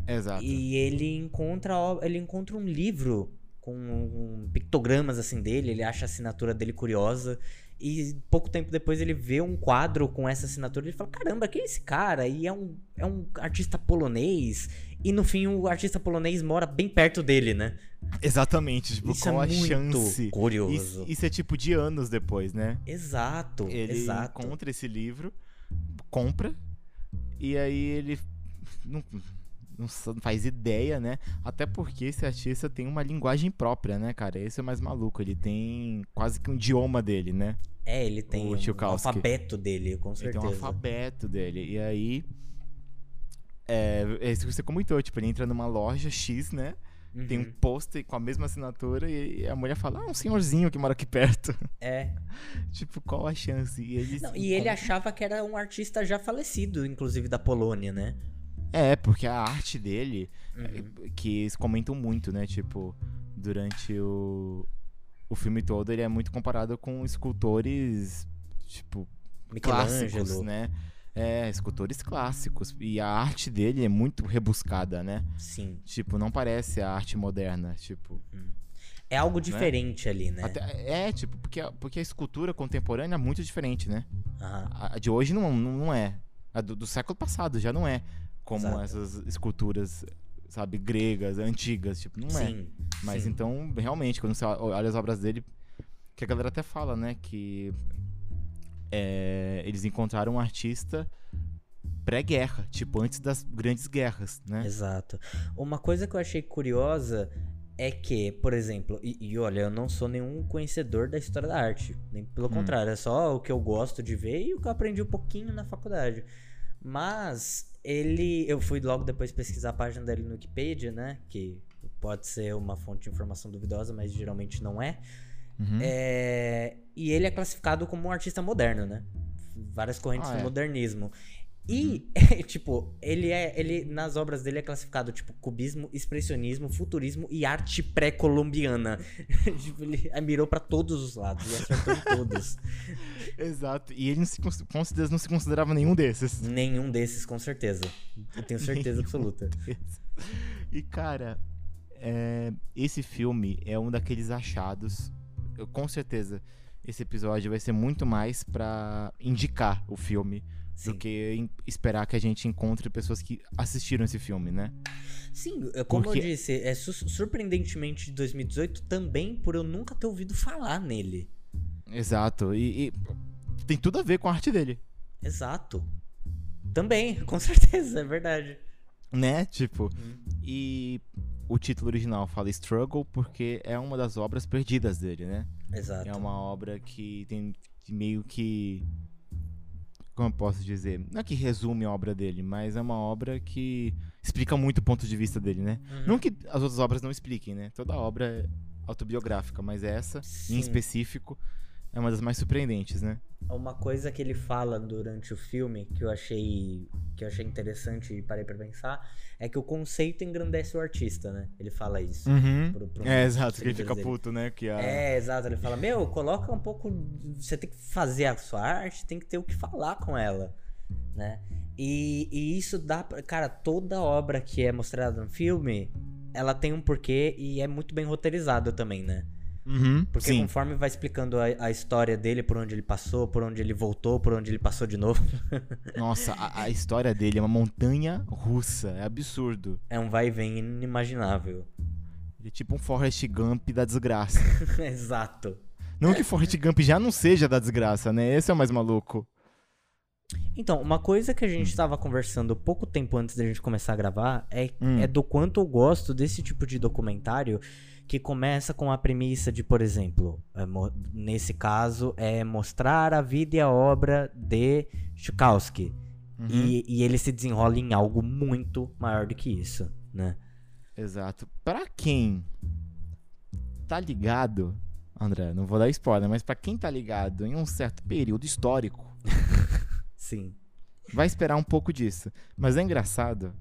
Exato. E ele encontra, ele encontra um livro com pictogramas assim dele, ele acha a assinatura dele curiosa. E pouco tempo depois ele vê um quadro com essa assinatura e ele fala: Caramba, quem é esse cara? E é um, é um artista polonês. E no fim, o artista polonês mora bem perto dele, né? Exatamente, tipo, Isso é qual a muito chance? curioso. Isso, isso é tipo de anos depois, né? Exato, Ele exato. encontra esse livro, compra, e aí ele não, não faz ideia, né? Até porque esse artista tem uma linguagem própria, né, cara? Esse é o mais maluco. Ele tem quase que um idioma dele, né? É, ele tem O um alfabeto dele, com Ele certeza. tem um alfabeto dele. E aí. É, é isso que você comentou, tipo, ele entra numa loja X, né? tem um Uhum. pôster com a mesma assinatura e a mulher fala, ah, um senhorzinho que mora aqui perto. É. [laughs] tipo, qual a chance? E, eles Não, e ele achava que era um artista já falecido, inclusive da Polônia, né? É, porque a arte dele, Uhum. que eles comentam muito, né? Tipo, durante o, o filme todo, ele é muito comparado com escultores, tipo, clássicos, né? É, escultores clássicos. E a arte dele é muito rebuscada, né? Sim. Tipo, não parece a arte moderna, tipo... É algo diferente ali, né? até- é, tipo, porque a, porque a escultura contemporânea é muito diferente, né? Aham. A, a de hoje não, não, não é. A do, do século passado já não é. Como Exato. essas esculturas, sabe, gregas, antigas, tipo, não é. Sim. Mas sim. então, realmente, quando você olha as obras dele, que a galera até fala, né, que é, eles encontraram um artista pré-guerra, tipo, antes das grandes guerras, né? Exato. Uma coisa que eu achei curiosa é que, por exemplo, e, e olha, eu não sou nenhum conhecedor da história da arte, nem pelo Hum. contrário, é só o que eu gosto de ver e o que eu aprendi um pouquinho na faculdade. Mas ele, eu fui logo depois pesquisar a página dele no Wikipedia, né, que pode ser uma fonte de informação duvidosa, mas geralmente não é. Uhum. É, e ele é classificado como um artista moderno, né? Várias correntes Ah, do é. modernismo. E, [laughs] tipo, ele é. Ele, nas obras dele é classificado, tipo, cubismo, expressionismo, futurismo e arte pré-colombiana. [laughs] tipo, ele mirou pra todos os lados e acertou em [laughs] todos. Exato. E ele não se, com certeza não se considerava nenhum desses. Nenhum desses, com certeza. Eu tenho certeza absoluta. E, cara, é, esse filme é um daqueles achados. Eu, com certeza, esse episódio vai ser muito mais pra indicar o filme Sim. do que esperar que a gente encontre pessoas que assistiram esse filme, né? Sim, como Porque- eu disse, é su- surpreendentemente de 2018 também por eu nunca ter ouvido falar nele. Exato. E, e tem tudo a ver com a arte dele, Exato. Também, [laughs] com certeza, é verdade. né? Tipo, e o título original fala Struggle porque é uma das obras perdidas dele, né? Exato. É uma obra que tem meio que. Como eu posso dizer? Não é que resume a obra dele, mas é uma obra que explica muito o ponto de vista dele, né? Uhum. Não que as outras obras não expliquem, né? Toda obra é autobiográfica, mas essa, Sim. em específico, é uma das mais surpreendentes, né? Uma coisa que ele fala durante o filme que eu achei que eu achei interessante e parei pra pensar é que o conceito engrandece o artista, né? Ele fala isso. Uhum. pro- pro- É, exato, que ele fica dele. puto, né? Que a... É, exato. Ele fala: Meu, coloca um pouco. Você tem que fazer a sua arte, tem que ter o que falar com ela, né? E, e isso dá. Pra, cara, toda obra que é mostrada no filme, ela tem um porquê e é muito bem roteirizado também, né? Uhum, Porque sim. conforme vai explicando a, a história dele, por onde ele passou, por onde ele voltou, por onde ele passou de novo, [laughs] Nossa, a, a história dele é uma montanha russa, é absurdo. é um vai e vem inimaginável. Ele é tipo um Forrest Gump da desgraça. [laughs] Exato. Não que Forrest Gump já não seja da desgraça, né? Esse é o mais maluco. Então, uma coisa que a gente estava conversando pouco tempo antes da gente começar a gravar é, Hum. é do quanto eu gosto desse tipo de documentário que começa com a premissa de, por exemplo, é nesse caso, é mostrar a vida e a obra de Tchaikovsky. Uhum. E, e ele se desenrola em algo muito maior do que isso, né? Exato. Pra quem tá ligado, André, não vou dar spoiler, mas pra quem tá ligado em um certo período histórico, [laughs] Sim. vai esperar um pouco disso. Mas é engraçado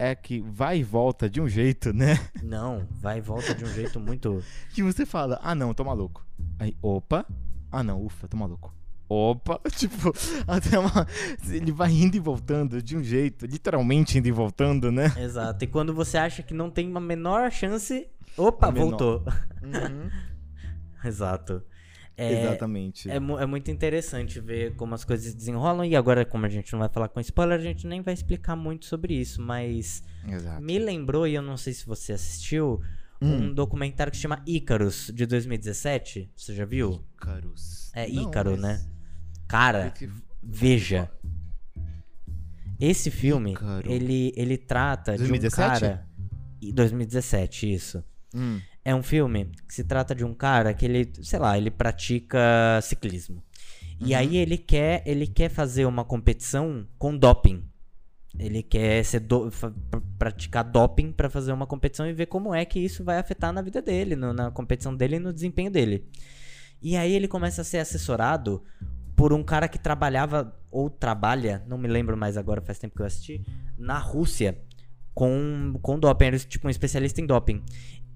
é que vai e volta de um jeito, né? Não, vai e volta de um jeito muito. [laughs] Que você fala, ah não, tô maluco. Aí, opa, ah não, ufa, tô maluco. Opa, [laughs] tipo, até uma. Ele vai indo e voltando de um jeito, literalmente indo e voltando, né? Exato. E quando você acha que não tem uma menor chance. Opa, menor. voltou. Uhum. [laughs] Exato. É, Exatamente. É, é muito interessante ver como as coisas se desenrolam. E agora, como a gente não vai falar com spoiler, a gente nem vai explicar muito sobre isso. Mas Exato. me lembrou, e eu não sei se você assistiu, Hum. um documentário que se chama Ícaros, de 2017. Você já viu? Ícaros. É Não, Ícaro, mas- né? Cara, Que- veja. Esse filme, Ícaro. ele, ele trata 2017? de um cara. E 2017, isso. Hum. É um filme que se trata de um cara que ele, sei lá, ele pratica ciclismo. E Uhum. aí ele quer, ele quer fazer uma competição com doping. Ele quer ser do- praticar doping pra fazer uma competição e ver como é que isso vai afetar na vida dele, no- na competição dele e no desempenho dele. E aí ele começa a ser assessorado por um cara que trabalhava ou trabalha, não me lembro mais agora, faz tempo que eu assisti, na Rússia com com doping, é tipo um especialista em doping.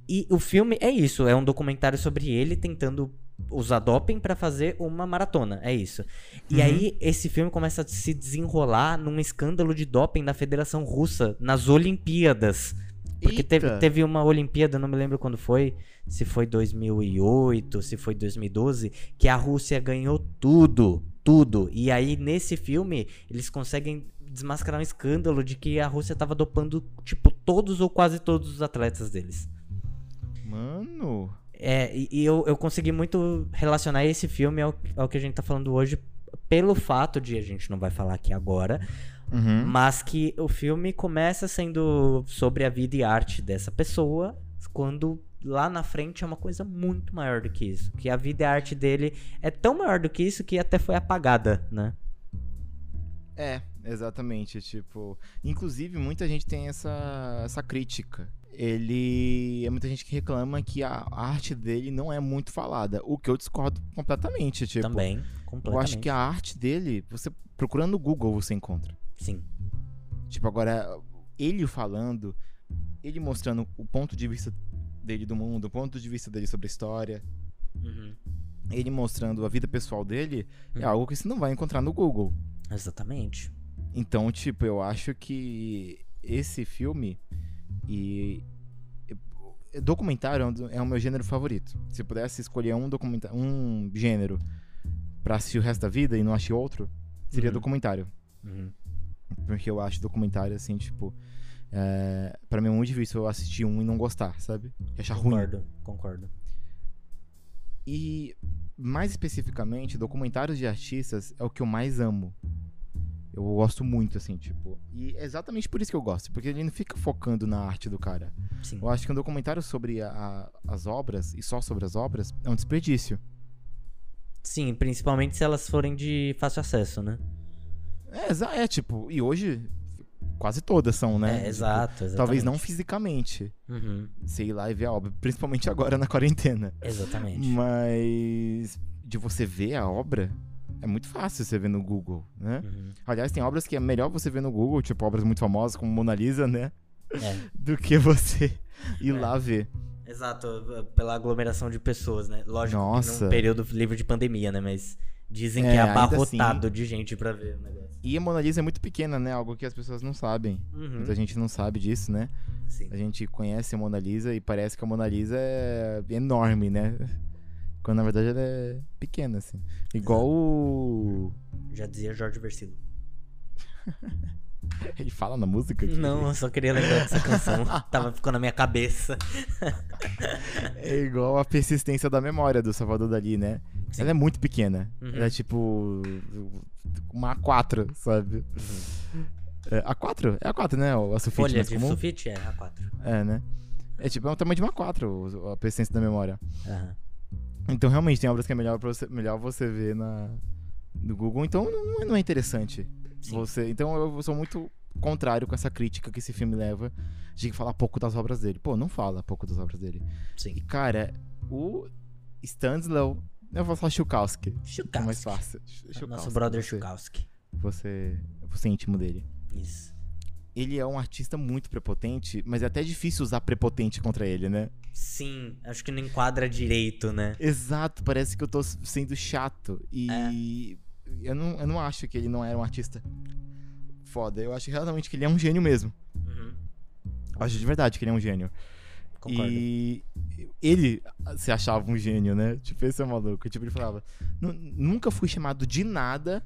E o filme é isso, é um documentário sobre ele tentando usar doping pra fazer uma maratona, é isso. E Uhum. aí esse filme começa a se desenrolar num escândalo de doping da Federação Russa nas Olimpíadas. Porque teve, teve uma Olimpíada, não me lembro quando foi, se foi 2008, se foi 2012, que a Rússia ganhou tudo, tudo. E aí nesse filme eles conseguem desmascarar um escândalo de que a Rússia tava dopando, tipo, todos ou quase todos os atletas deles. Mano. É, e, e eu, eu consegui muito relacionar esse filme ao, ao que a gente tá falando hoje, pelo fato de, a gente não vai falar aqui agora, Uhum. mas que o filme começa sendo sobre a vida e arte dessa pessoa, quando lá na frente é uma coisa muito maior do que isso. Que a vida e a arte dele é tão maior do que isso que até foi apagada, né? É, exatamente. Tipo, inclusive muita gente tem essa, essa crítica. Ele. É muita gente que reclama que a arte dele não é muito falada. O que eu discordo completamente. Tipo, Também, eu completamente. acho que a arte dele, você procurando no Google, você encontra. Sim. Tipo, agora, ele falando, ele mostrando o ponto de vista dele do mundo, o ponto de vista dele sobre a história, Uhum. ele mostrando a vida pessoal dele, é Uhum. algo que você não vai encontrar no Google. Exatamente. Então, tipo, eu acho que esse filme e documentário é é o meu gênero favorito. Se eu pudesse escolher um documentário, um gênero pra assistir o resto da vida e não assistir outro, seria Uhum. documentário. Uhum. Porque eu acho documentário assim, tipo, é, para mim é muito difícil eu assistir um e não gostar, sabe? E achar ruim. Concordo, concordo. E mais especificamente, documentários de artistas é o que eu mais amo. Eu gosto muito, assim, tipo. E é exatamente por isso que eu gosto, porque ele não fica focando na arte do cara. Sim. Eu acho que um documentário sobre a- a- as obras, e só sobre as obras, é um desperdício. Sim, principalmente se elas forem de fácil acesso, né? É, é tipo, e hoje quase todas são, né? É, Tipo, exato, exatamente. Talvez não fisicamente, Uhum, sei lá e ver a obra, principalmente [laughs] agora na quarentena. exatamente. Mas de você ver a obra, é muito fácil você ver no Google, né? Uhum, Aliás, tem obras que é melhor você ver no Google, tipo obras muito famosas como Mona Lisa, né? é. [laughs] Do que você ir É. lá ver. Exato, pela aglomeração de pessoas, né? Lógico que Nossa. num período livre de pandemia, né? Mas dizem É, que é ainda abarrotado de gente pra ver o negócio. E a Mona Lisa é muito pequena, né? Algo que as pessoas não sabem. Uhum, Muita gente não sabe disso, né? sim. A gente conhece a Mona Lisa e parece que a Mona Lisa é enorme, né? Quando na verdade ela é pequena, assim. Igual o. Já dizia Jorge Versilo. [laughs] Ele fala na música? que- Não, eu só queria lembrar dessa canção. [laughs] Tava ficou na minha cabeça. É igual a persistência da memória do Salvador Dali, né? Sim. Ela é muito pequena. Uhum. Ela é tipo. Uma A4, sabe? É, A4? É A4, né? A sulfite Folha mais de comum? sulfite é A4. É, né? É tipo, é o tamanho de uma A4, o- a persistência da memória. Aham. Então, realmente, tem obras que é melhor, você, melhor você ver na, no Google. Então, não, é- não é interessante. Sim. Você, então, eu sou muito contrário com essa crítica que esse filme leva de falar pouco das obras dele. Pô, não fala pouco das obras dele. E, Sim. cara, o Stanislau... Eu vou falar Chukowski. É Chukowski. mais fácil. Nosso Chukowski, brother você, Chukowski. Você, você é íntimo dele. Isso. Ele é um artista muito prepotente, mas é até difícil usar prepotente contra ele, né? Sim, acho que não enquadra direito, né? Exato, parece que eu tô sendo chato. E É. eu, não, eu não acho que ele não era um artista foda. Eu acho realmente que ele é um gênio mesmo. Uhum. Eu acho de verdade que ele é um gênio. Concordo. E ele se achava um gênio, né? Tipo, esse é maluco. Tipo, ele falava: "Nu- nunca fui chamado de nada.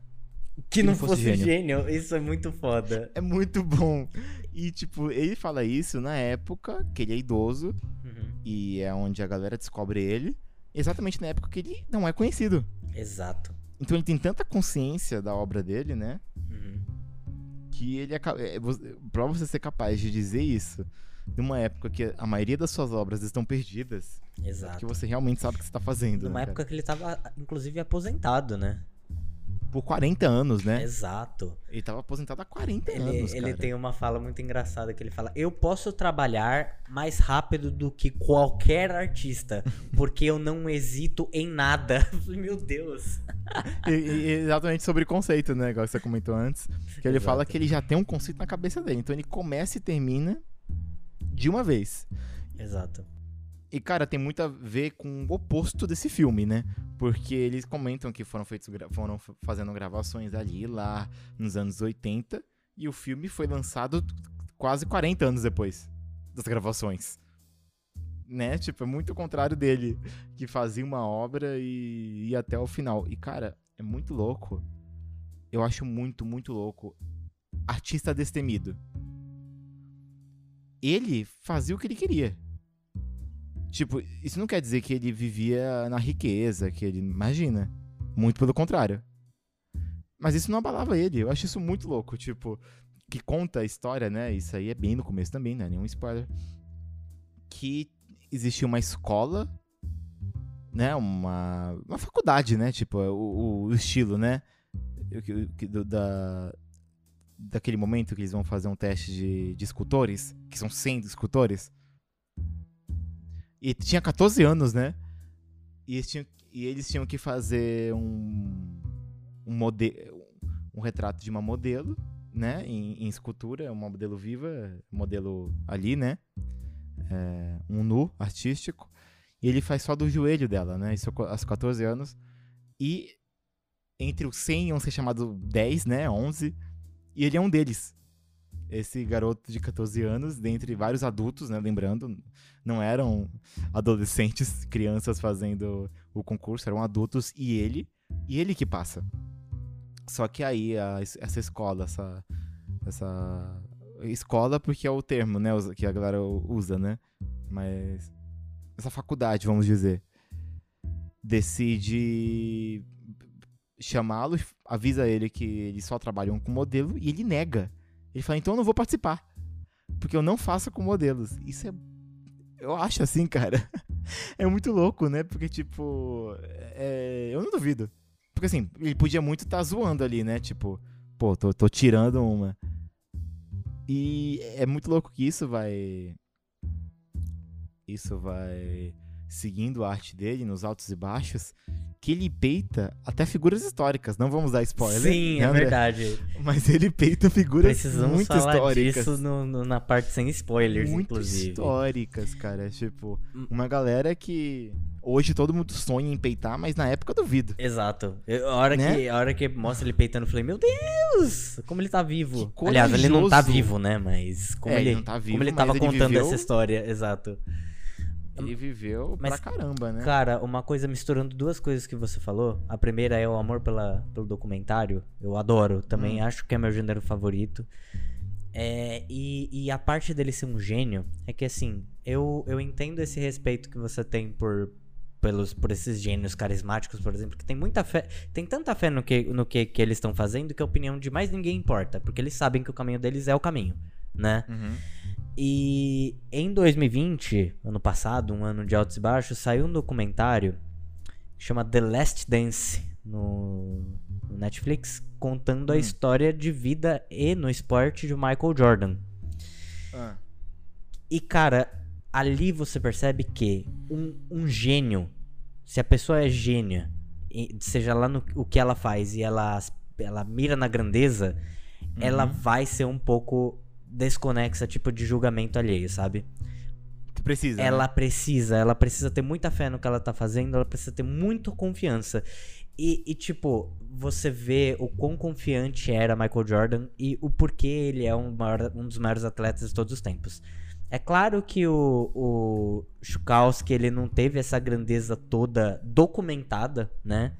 Que não não fosse fosse gênio. gênio. isso é muito foda. [laughs] É muito bom. E, tipo, ele fala isso na época que ele é idoso. Uhum. E é onde a galera descobre ele. Exatamente na época que ele não é conhecido. Exato. Então ele tem tanta consciência da obra dele, né? Uhum. que ele é, é, pra você ser capaz de dizer isso numa época que a maioria das suas obras estão perdidas, Exato. que você realmente sabe o que você tá fazendo. Numa né, época que ele tava, inclusive, aposentado, né? Por 40 anos, né? Exato. Ele tava aposentado há 40 Ele, anos, ele cara. tem uma fala muito engraçada que ele fala: Eu posso trabalhar mais rápido do que qualquer artista, [laughs] porque eu não hesito em nada. [laughs] Meu Deus. E- e- exatamente sobre conceito, né? Igual você comentou antes. Que ele fala Exato. que ele já tem um conceito na cabeça dele. Então ele começa e termina de uma vez. Exato. E, cara, tem muito a ver com o oposto desse filme, né? Porque eles comentam que foram feitos foram fazendo gravações ali lá nos anos 80 e o filme foi lançado quase 40 anos depois das gravações. Né? Tipo, é muito o contrário dele, que fazia uma obra e ia até o final. E, cara, é muito louco. Eu acho muito, muito louco. Artista destemido. Ele fazia o que ele queria. Tipo, isso não quer dizer que ele vivia na riqueza, que ele. Imagina. Muito pelo contrário. Mas isso não abalava ele. Eu acho isso muito louco. Tipo, que conta a história, né? Isso aí é bem no começo também, né? Nenhum spoiler. Que existia uma escola, né? Uma, uma faculdade, né? Tipo, o, o estilo, né? Do- da, daquele momento que eles vão fazer um teste de, de escultores, que são 100 escultores. E tinha 14 anos, né? E eles tinham, e eles tinham que fazer um, um, mode, um retrato de uma modelo, né? Em, em escultura, uma modelo viva, modelo ali, né? É, um nu artístico. E ele faz só do joelho dela, né? Isso aos 14 anos. E entre os 100 iam ser chamados 10, né? 11. E ele é um deles. Esse garoto de 14 anos, dentre vários adultos, né? Lembrando, não eram adolescentes, [laughs] crianças fazendo o concurso, eram adultos e ele, e ele que passa. Só que aí a- essa escola, essa, essa escola porque é o termo, né, que a galera usa, né? Mas essa faculdade, vamos dizer, decide chamá-lo, avisa ele que eles só trabalham com modelo e ele nega. Ele fala, então eu não vou participar. Porque eu não faço com modelos. Isso é. Eu acho assim, cara. [laughs] É muito louco, né? Porque, tipo. é, Eu não duvido. Porque, assim, ele podia muito estar zoando ali, né? Tipo, pô, tô, tô tirando uma. E é muito louco que isso vai. Isso vai seguindo a arte dele nos altos e baixos. Que ele peita até figuras históricas. Não vamos dar spoiler. Sim, né, é verdade. [laughs] Mas ele peita figuras Precisamos muito falar históricas. disso no- no- na parte sem spoilers, muito inclusive. históricas, cara. Tipo, Hum. uma galera que hoje todo mundo sonha em peitar, mas na época eu duvido. Exato. Eu- a, hora Né? que, a hora que mostra ele peitando, eu falei, meu Deus! Como ele tá vivo. Aliás, ele não tá vivo, né? Mas como, É, ele, ele tá vivo, como ele tava ele contando viveu- essa história, exato. Ele viveu Mas, pra caramba, né? Cara, uma coisa misturando duas coisas que você falou. A primeira é o amor pela, pelo documentário. Eu adoro. Também Hum. acho que é meu gênero favorito. É, e, e a parte dele ser um gênio é que assim, eu, eu entendo esse respeito que você tem por, pelos, por esses gênios carismáticos, por exemplo, que tem muita fé. Tem tanta fé no que, no que, que eles estão fazendo que a opinião de mais ninguém importa. Porque eles sabem que o caminho deles é o caminho, né? Uhum. E em 2020, ano passado, um ano de altos e baixos, saiu um documentário que chama The Last Dance no, Netflix, contando a Hum. história de vida e no esporte de Michael Jordan. Ah, E cara, ali você percebe que um, um gênio, se a pessoa é gênia, seja lá no o que ela faz e ela, ela mira na grandeza, ela Uhum. vai ser um pouco desconexa, tipo de julgamento alheio, sabe? Precisa. Ela né? precisa, ela precisa ter muita fé no que ela tá fazendo, ela precisa ter muita confiança. E, e, tipo, você vê o quão confiante era Michael Jordan e o porquê ele é um, maior- um dos maiores atletas de todos os tempos. É claro que o, o Chukowski, ele não teve essa grandeza toda documentada, né?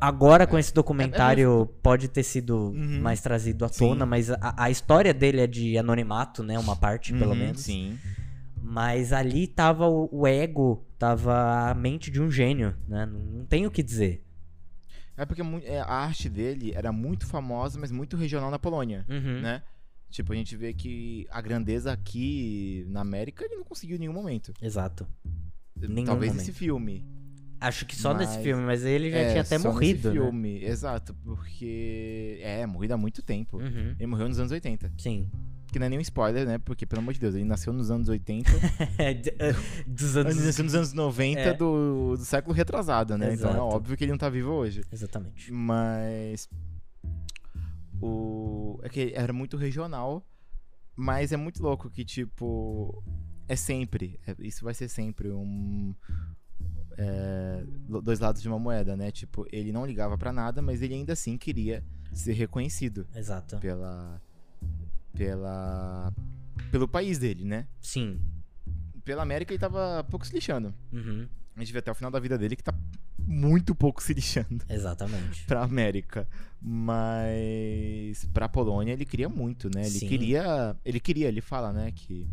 Agora, com esse documentário, pode ter sido Uhum. mais trazido à Sim. tona, mas a, a história dele é de anonimato, né? Uma parte, pelo Uhum, menos. Sim. Mas ali tava o, o ego, tava a mente de um gênio, né? Não, não tem o que dizer. É porque é, a arte dele era muito famosa, mas muito regional na Polônia, Uhum. né? Tipo, a gente vê que a grandeza aqui na América ele não conseguiu em nenhum momento. Exato. Nenhum Talvez momento. esse filme. Acho que só nesse Mas- filme, mas ele já É, tinha até só nesse morrido, né? filme. Exato, porque. É, morrido há muito tempo. Uhum. Ele morreu nos anos 80. Sim. Que não é nenhum spoiler, né? Porque, pelo amor de Deus, ele nasceu nos anos 80. [laughs] De- eh, Dos anos... ele nasceu nos anos 90 É. do, do século retrasado, né? Então é Exato. óbvio que ele não tá vivo hoje. Exatamente. Mas. O. É que era muito regional. Mas é muito louco que, tipo. É sempre. é- isso vai ser sempre um. É, dois lados de uma moeda, né? Tipo, ele não ligava pra nada, mas ele ainda assim queria ser reconhecido Exato. pela. pela. pelo país dele, né? Sim. Pela América ele tava pouco se lixando. Uhum. A gente vê até o final da vida dele que tá muito pouco se lixando Exatamente. [laughs] pra América. Mas pra Polônia ele queria muito, né? Ele Sim. queria. Ele queria, ele fala, né, que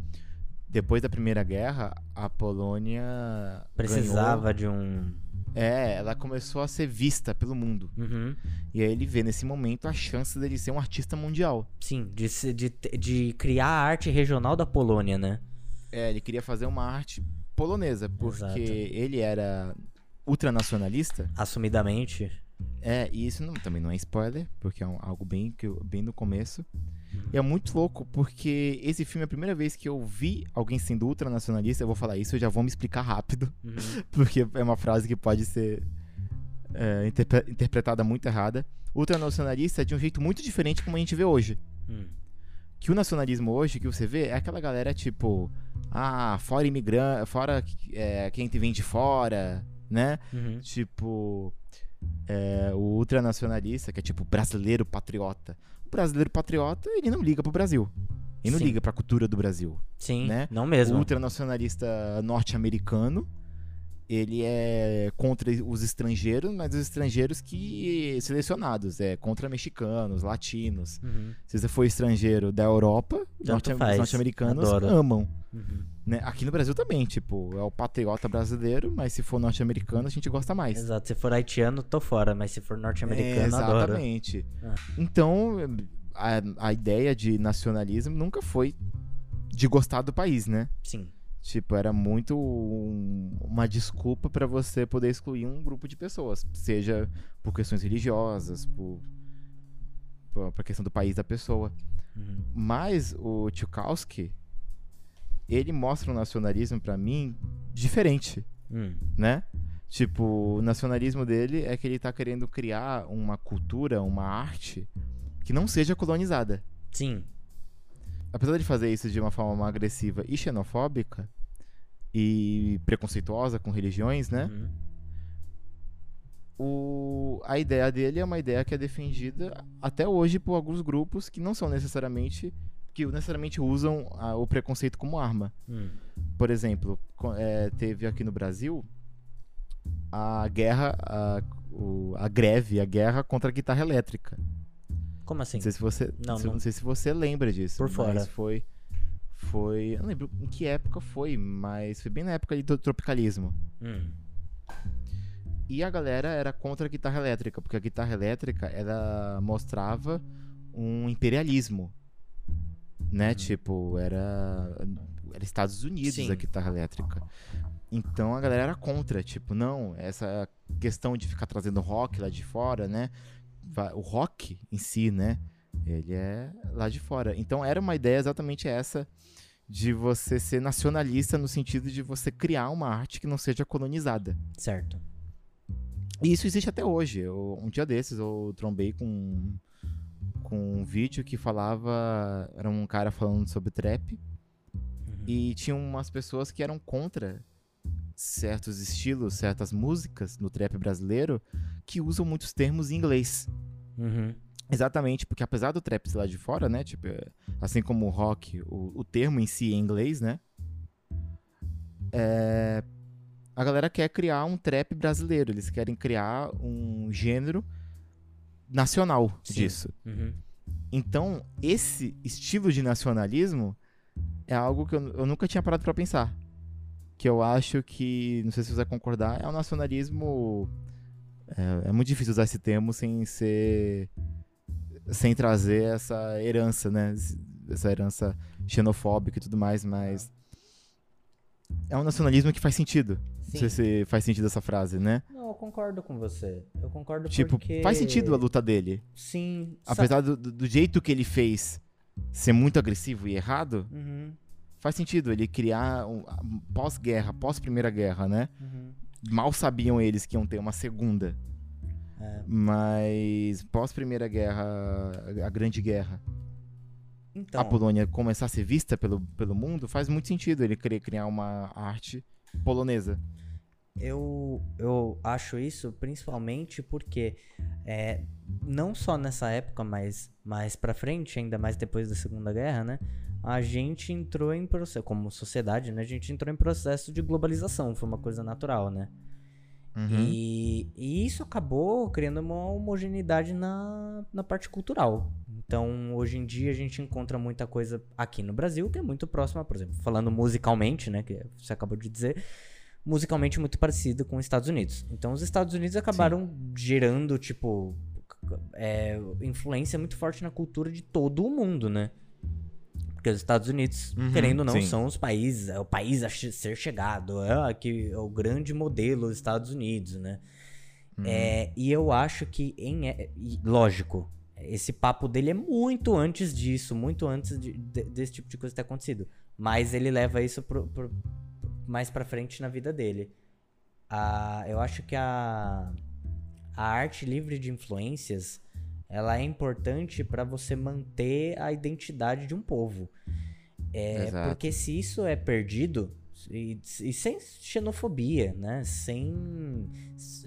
depois da Primeira Guerra, a Polônia. Precisava de um... ganhou- é, ela começou a ser vista pelo mundo. Uhum. E aí ele vê nesse momento a chance dele ser um artista mundial. Sim, de, de, de criar a arte regional da Polônia, né? É, ele queria fazer uma arte polonesa, porque Exato. ele era ultranacionalista. Assumidamente. É, e isso não- também não é spoiler, porque é um- algo bem, bem no começo. E é muito louco, porque esse filme é a primeira vez que eu vi alguém sendo ultranacionalista. Eu vou falar isso, eu já vou me explicar rápido, Uhum. [laughs] porque é uma frase que pode ser é, interpre- interpretada muito errada. Ultranacionalista é de um jeito muito diferente como a gente vê hoje. Hum. Que o nacionalismo hoje, que você vê, é aquela galera tipo, ah, fora imigrante, fora é, quem te vem de fora, né? Uhum. Tipo, é, o ultranacionalista, que é tipo brasileiro patriota. O brasileiro patriota, ele não liga pro Brasil. Ele não Sim. liga pra cultura do Brasil. Sim, Né? não O mesmo. ultranacionalista norte-americano, ele é contra os estrangeiros, mas os estrangeiros que selecionados, é contra mexicanos, latinos. Uhum. Se você for estrangeiro da Europa, norte- norte-americanos Adoro. amam. Uhum. Né? Aqui no Brasil também, tipo, é o patriota brasileiro, mas se for norte-americano, a gente gosta mais. Exato. Se for haitiano, tô fora, mas se for norte-americano, adoro. Exatamente. Ah. Então, a, a ideia de nacionalismo nunca foi de gostar do país, né? Sim. Tipo, era muito um- uma desculpa pra você poder excluir um grupo de pessoas, seja por questões religiosas, por, por pra questão do país da pessoa. Uhum. Mas o Tchaikovsky, ele mostra um nacionalismo pra mim diferente, Hum. né? Tipo, o nacionalismo dele é que ele tá querendo criar uma cultura, uma arte que não seja colonizada. Sim. Apesar de fazer isso de uma forma agressiva e xenofóbica e preconceituosa com religiões, né? Uhum. O, a ideia dele é uma ideia que é defendida até hoje por alguns grupos que não são necessariamente que necessariamente usam a- o preconceito como arma. Hum. Por exemplo, é, teve aqui no Brasil a guerra, a, o- a greve, a guerra contra a guitarra elétrica. Como assim? Não sei se você, Não, se- não. não sei se você lembra disso. Por fora. foi, foi, eu não lembro em que época foi, mas foi bem na época do tropicalismo. Hum. E a galera era contra a guitarra elétrica, porque a guitarra elétrica ela mostrava um imperialismo, né? Uhum. Tipo, era era Estados Unidos Sim. a guitarra elétrica. Então a galera era contra, tipo, não, essa questão de ficar trazendo rock lá de fora, né? O rock em si, né? Ele é lá de fora. Então era uma ideia exatamente essa de você ser nacionalista no sentido de você criar uma arte que não seja colonizada. Certo. E isso existe até hoje. Eu- um dia desses eu trombei com, com um vídeo que falava. Era um cara falando sobre trap. Uhum. E tinha umas pessoas que eram contra certos estilos, certas músicas no trap brasileiro que usam muitos termos em inglês. Uhum. Exatamente, porque apesar do trap ser lá de fora, né? Tipo, é, assim como o rock, o, o termo em si é em inglês, né? É, a galera quer criar um trap brasileiro. Eles querem criar um gênero nacional Sim. disso. Uhum. Então, esse estilo de nacionalismo é algo que eu, eu nunca tinha parado pra pensar. Que eu acho que, não sei se você vai concordar, é um nacionalismo. É, é muito difícil usar esse termo sem ser. sem trazer essa herança, né? Essa herança xenofóbica e tudo mais, mas. É um nacionalismo que faz sentido. Não sei se faz sentido essa frase, né? Não, eu concordo com você. Eu concordo Tipo, porque... faz sentido a luta dele. Sim. sa- Apesar do, do- jeito que ele fez ser muito agressivo e errado, Uhum, faz sentido ele criar um, um pós-guerra, pós-primeira guerra, né? uhum. Mal sabiam eles que iam ter uma segunda. É. Mas pós-primeira guerra, a Grande Guerra, Então, a Polônia começar a ser vista pelo, pelo mundo, faz muito sentido ele querer criar uma arte polonesa. eu, eu acho isso principalmente porque é, não só nessa época, mas mais pra frente, ainda mais depois da Segunda Guerra, né? A gente entrou em processo, como sociedade, né? A gente entrou em processo de globalização, foi uma coisa natural, né? Uhum. E, e isso acabou criando uma homogeneidade na, na parte cultural. Então, hoje em dia, a gente encontra muita coisa aqui no Brasil que é muito próxima, por exemplo, falando musicalmente, né, que você acabou de dizer, musicalmente muito parecida com os Estados Unidos. Então, os Estados Unidos acabaram gerando, tipo, é, influência muito forte na cultura de todo o mundo, né? Porque os Estados Unidos, Uhum, querendo ou não, sim. são os países, é o país a ser chegado, é, que, é o grande modelo dos Estados Unidos, né? Uhum. É, e eu acho que, em, é, lógico, esse papo dele é muito antes disso, muito antes de- de- desse tipo de coisa ter acontecido. Mas ele leva isso pro, pro- mais pra frente na vida dele. A, eu acho que a, a arte livre de influências ela é importante pra você manter a identidade de um povo. É, Exato. porque se isso é perdido, e, e sem xenofobia, né? Sem.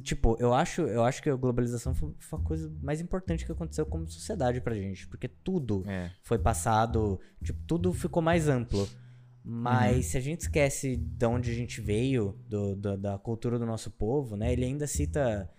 Tipo, eu acho, eu acho que a globalização foi, foi a coisa mais importante que aconteceu como sociedade pra gente. Porque tudo É. foi passado. Tipo, tudo ficou mais amplo. Mas se a gente esquece de onde a gente veio, do, do- da cultura do nosso povo, né? Ele ainda cita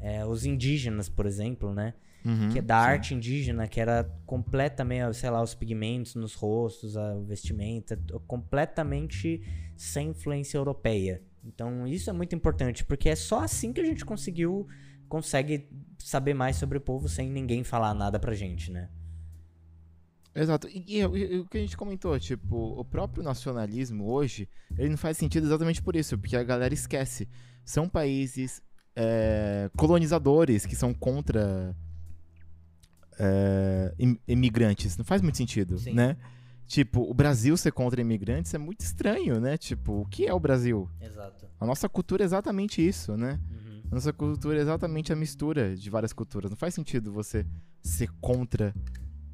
é, os indígenas, por exemplo, né? Uhum, que é da sim. arte indígena, que era completamente, sei lá, os pigmentos nos rostos, a vestimenta, completamente sem influência europeia. Então isso é muito importante, porque é só assim que a gente conseguiu, consegue saber mais sobre o povo sem ninguém falar nada pra gente, né? Exato. E, e- e o que a gente comentou, tipo, o próprio nacionalismo hoje, ele não faz sentido exatamente por isso, porque a galera esquece. São países é, colonizadores que são contra é, im- imigrantes. Não faz muito sentido, Sim. né? Tipo, o Brasil ser contra imigrantes é muito estranho, né? Tipo, o que é o Brasil? Exato. A nossa cultura é exatamente isso, né? Uhum. A nossa cultura é exatamente a mistura de várias culturas. Não faz sentido você ser contra.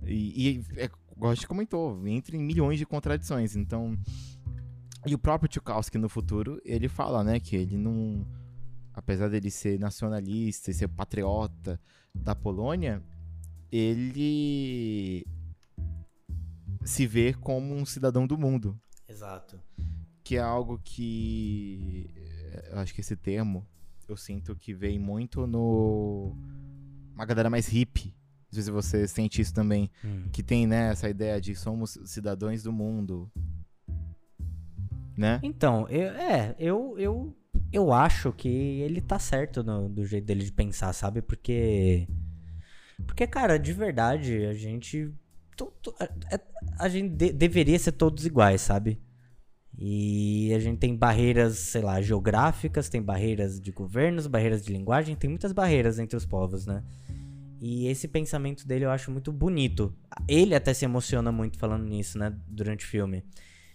E, e é, igual a gente comentou, entra em milhões de contradições. Então. E o próprio Tchaikovsky no futuro, ele fala, né, que ele não. Apesar dele ser nacionalista e ser patriota da Polônia, ele se vê como um cidadão do mundo Exato. que é algo que eh, eu acho que esse termo eu sinto que vem muito no uma galera mais hippie. Não sei se você sente isso também, Hum. que tem né, essa ideia de somos cidadãos do mundo, né? Então, eu, é, eu, eu, eu acho que ele tá certo no- do jeito dele de pensar, sabe? Porque. Porque, cara, de verdade, a gente. to- a, gente de- deveria ser todos iguais, sabe? E a gente tem barreiras, sei lá, geográficas, tem barreiras de governos, barreiras de linguagem, tem muitas barreiras entre os povos, né? E esse pensamento dele eu acho muito bonito. Ele até se emociona muito falando nisso, né? Durante o filme.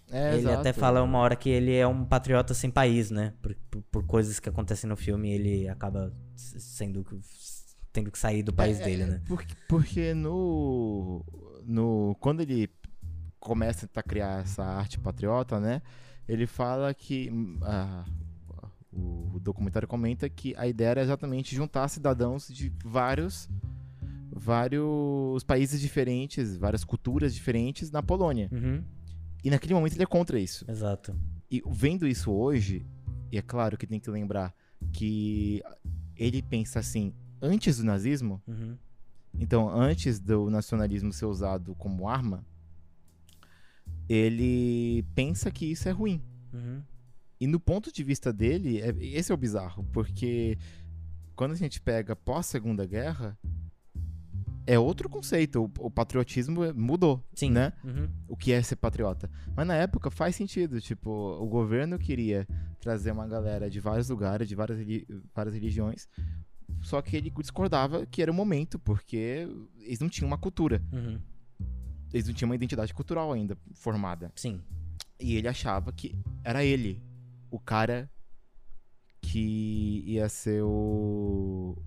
É, Ele exato. até fala uma hora que ele é um patriota sem país, né? Por, por- por coisas que acontecem no filme, ele acaba sendo tendo que sair do país É, dele, né? Porque, porque no, no. Quando ele começa a tentar criar essa arte patriota, né? Ele fala que. ah, o, o documentário comenta que a ideia era exatamente juntar cidadãos de vários. Vários países diferentes, várias culturas diferentes na Polônia. Uhum, E naquele momento ele é contra isso. exato. E vendo isso hoje, e é claro que tem que lembrar que ele pensa assim, antes do nazismo, Uhum, então, antes do nacionalismo ser usado como arma, ele pensa que isso é ruim. uhum, E no ponto de vista dele, é- esse é o bizarro, porque quando a gente pega pós Segunda Guerra, é outro conceito. O, o patriotismo mudou, Sim. né? Uhum. O que é ser patriota. Mas na época faz sentido. Tipo, o governo queria trazer uma galera de vários lugares, de várias, várias religiões. Só que ele discordava que era o momento, porque eles não tinham uma cultura. Uhum. Eles não tinham uma identidade cultural ainda formada. Sim. E ele achava que era ele, o cara que ia ser o.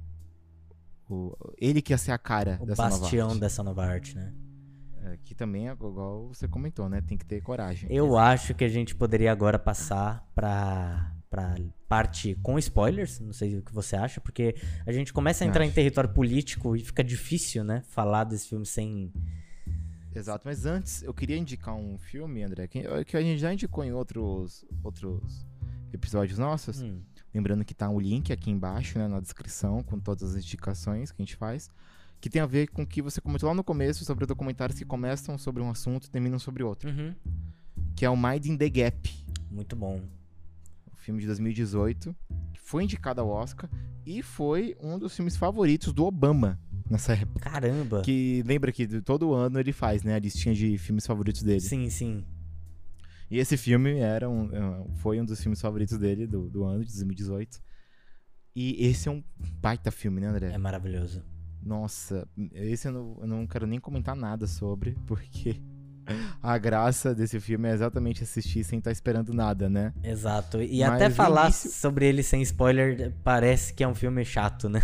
o- ele que ia ser a cara O dessa nova bastião arte. dessa nova arte, né? É, que também é igual você comentou, né? Tem que ter coragem. Eu acho que a gente poderia agora passar pra, pra parte com spoilers. Não sei o que você acha, porque a gente começa a entrar em território político e fica difícil, né? Falar desse filme sem. Exato, mas antes eu queria indicar um filme, André, que, que a gente já indicou em outros, outros episódios nossos. Hum, Lembrando que tá o link aqui embaixo, né, na descrição, com todas as indicações que a gente faz. Que tem a ver com o que você comentou lá no começo sobre documentários que começam sobre um assunto e terminam sobre outro. uhum. Que é o Mind in the Gap, Muito bom. Filme de 2018, que foi indicado ao Oscar e foi um dos filmes favoritos do Obama nessa época. Caramba! Que lembra que todo ano ele faz, né, a listinha de filmes favoritos dele. Sim, sim. E esse filme era um, é, foi um dos filmes favoritos dele do, do ano de 2018. E esse é um baita filme, né, André? É maravilhoso. Nossa, esse eu não, eu não quero nem comentar nada sobre, [laughs] porque a graça desse filme é exatamente assistir sem estar esperando nada, né? Exato. E Mas até falar início- sobre ele sem spoiler parece que é um filme chato, né?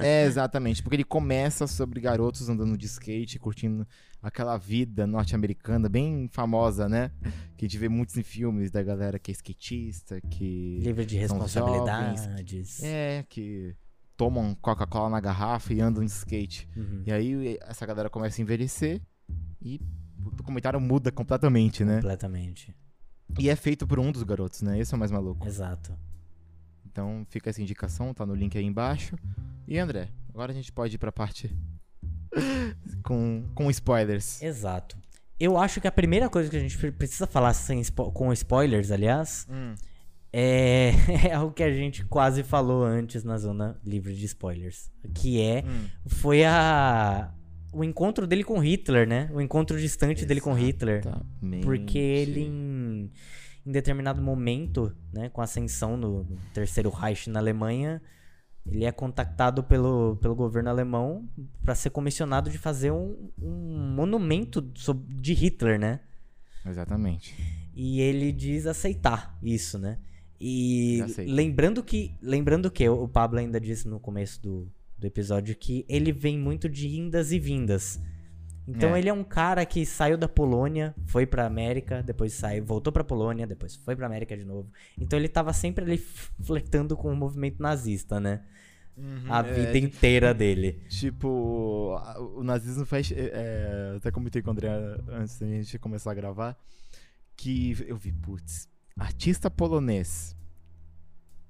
É, exatamente, porque ele começa sobre garotos andando de skate, curtindo aquela vida norte-americana bem famosa, né? Que a gente vê muitos em filmes da galera que é skatista, que. Livre de responsabilidades. É, que tomam Coca-Cola na garrafa e andam de skate. Uhum. E aí essa galera começa a envelhecer e o documentário muda completamente, né? Completamente. E é feito por um dos garotos, né? Esse é o mais maluco. Exato. Então fica essa indicação, tá no link aí embaixo. E André, agora a gente pode ir pra parte [laughs] com, com spoilers. Exato. Eu acho que a primeira coisa que a gente pre- precisa falar sem spo- com spoilers, aliás, Hum, é, [laughs] é algo que a gente quase falou antes na zona livre de spoilers. Que é. hum. Foi a. O encontro dele com Hitler, né? O encontro distante dele com Hitler. Porque ele, em, em determinado momento, né, com a ascensão no, no Terceiro Reich na Alemanha, ele é contactado pelo, pelo governo alemão para ser comissionado de fazer um, um monumento de Hitler, né? Exatamente. E ele diz aceitar isso, né? E lembrando que, lembrando que o Pablo ainda disse no começo do, do episódio que ele vem muito de indas e vindas. Então É. ele é um cara que saiu da Polônia, foi pra América, depois saiu, voltou pra Polônia, depois foi pra América de novo. Então ele tava sempre ali flertando com o movimento nazista, né? A É, vida inteira dele. Tipo, o nazismo faz. é, é, até comentei com o André antes da gente começar a gravar. Que eu vi, putz, artista polonês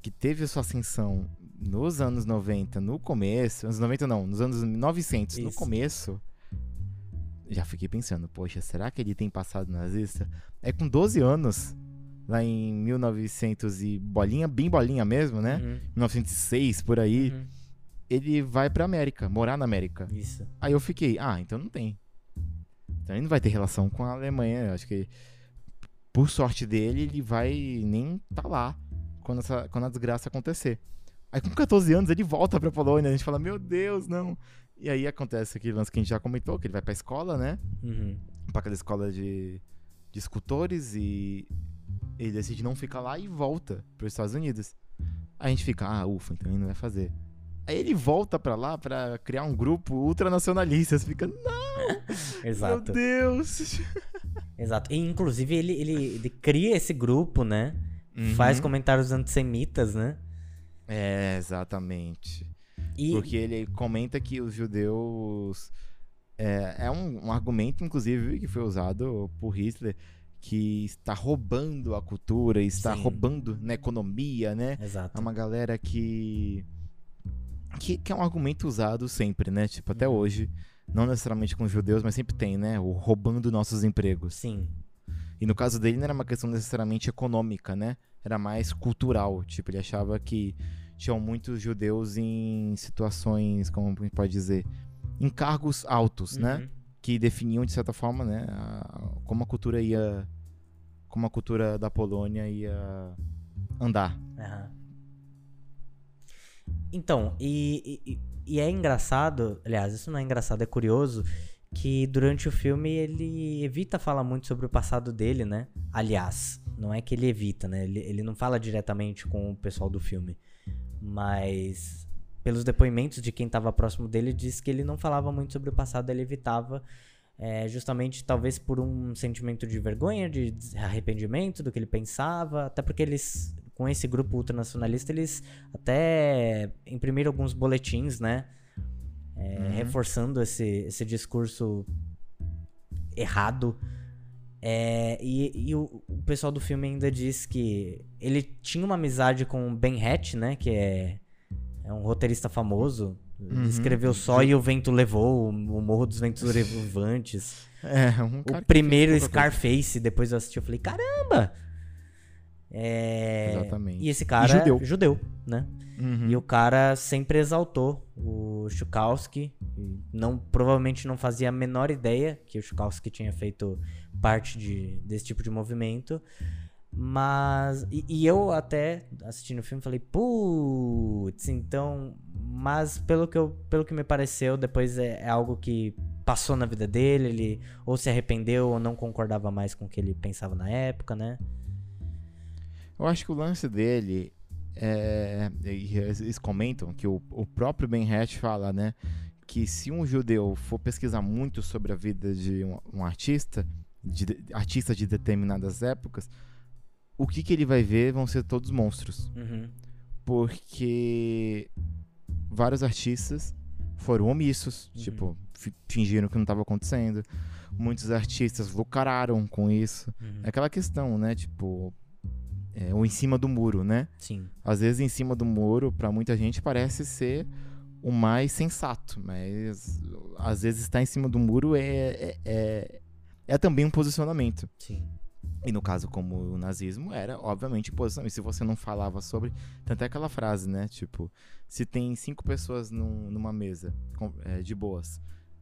que teve sua ascensão nos anos 90, no começo. Anos 90 não, nos anos 900, no Isso. começo. Já fiquei pensando, poxa, será que ele tem passado nazista? É com 12 anos, lá em 1900 e bolinha, bem bolinha mesmo, né? Uhum, 1906 por aí uhum, ele vai pra América, morar na América. Isso. Aí eu fiquei, ah, então não tem. Então ele não vai ter relação com a Alemanha. Eu acho que, por sorte dele, ele vai nem tá lá quando, essa, quando a desgraça acontecer. Aí com 14 anos ele volta pra Polônia. A gente fala, meu Deus, não. E aí acontece aquele lance que a gente já comentou, que ele vai pra escola, né? Uhum. Pra aquela escola de, de escultores e ele decide não ficar lá e volta pros Estados Unidos. Aí a gente fica, ah, ufa, então ele não vai fazer. Aí ele volta pra lá pra criar um grupo ultranacionalista. Você fica, não, [laughs] Exato. meu Deus. [laughs] Exato. E inclusive ele, ele, ele cria esse grupo, né? Faz Uhum. comentários antissemitas, né? É, exatamente. E Porque ele comenta que os judeus. É, é um, um argumento, inclusive, que foi usado por Hitler, que está roubando a cultura, está Sim. roubando na economia, né? É Exato. uma galera que, que. que é um argumento usado sempre, né? Tipo, até Uhum. hoje. Não necessariamente com os judeus, mas sempre tem, né? O roubando nossos empregos. Sim. E no caso dele não era uma questão necessariamente econômica, né? Era mais cultural. Tipo, ele achava que tinham muitos judeus em situações, como a gente pode dizer, em cargos altos, né? Uhum. Que definiam, de certa forma, né? a- como a cultura ia. Como a cultura da Polônia ia andar. Aham. Então, e, e, e é engraçado, aliás, isso não é engraçado, é curioso, que durante o filme ele evita falar muito sobre o passado dele, né? Aliás, não é que ele evita, né? Ele, ele não fala diretamente com o pessoal do filme, mas pelos depoimentos de quem estava próximo dele, diz que ele não falava muito sobre o passado, ele evitava. é, justamente talvez por um sentimento de vergonha, de arrependimento do que ele pensava, até porque eles, com esse grupo ultranacionalista, eles até imprimiram alguns boletins, né? É, Uhum. Reforçando esse, esse discurso errado. É, e e o, o pessoal do filme ainda diz que ele tinha uma amizade com o Ben Hatch, né? Que é, é um roteirista famoso. Uhum. escreveu Só e o Vento Levou, o Morro dos Ventos Levantes. [laughs] É, um O primeiro. Scarface, depois eu assisti, eu falei, caramba! É, Exatamente. E esse cara judeu. judeu, né? Uhum. E o cara sempre exaltou o Chukowski. e Não, provavelmente não fazia a menor ideia que o Chukowski tinha feito parte de, desse tipo de movimento. Mas. E, e eu até assistindo o filme falei, putz, então. Mas pelo que, eu, pelo que me pareceu, depois é, é algo que passou na vida dele, ele ou se arrependeu ou não concordava mais com o que ele pensava na época, né? Eu acho que o lance dele é. Eles comentam que o, o próprio Ben Hatch fala, né? Que se um judeu for pesquisar muito sobre a vida de um, um artista, de, de- artista de determinadas épocas, o que, que ele vai ver vão ser todos monstros. Uhum. Porque vários artistas foram omissos, Uhum. tipo, fi- fingiram que não estava acontecendo. Muitos artistas lucraram com isso. Uhum. É aquela questão, né? Tipo, é, o em cima do muro, né? Sim. Às vezes em cima do muro, pra muita gente, parece ser o mais sensato, mas às vezes estar em cima do muro é, é, é, é também um posicionamento. Sim. E no caso, como o nazismo, era obviamente posicionamento. Se você não falava sobre. Tanto é aquela frase, né? Tipo, se tem cinco pessoas num- numa mesa com- é, de boas,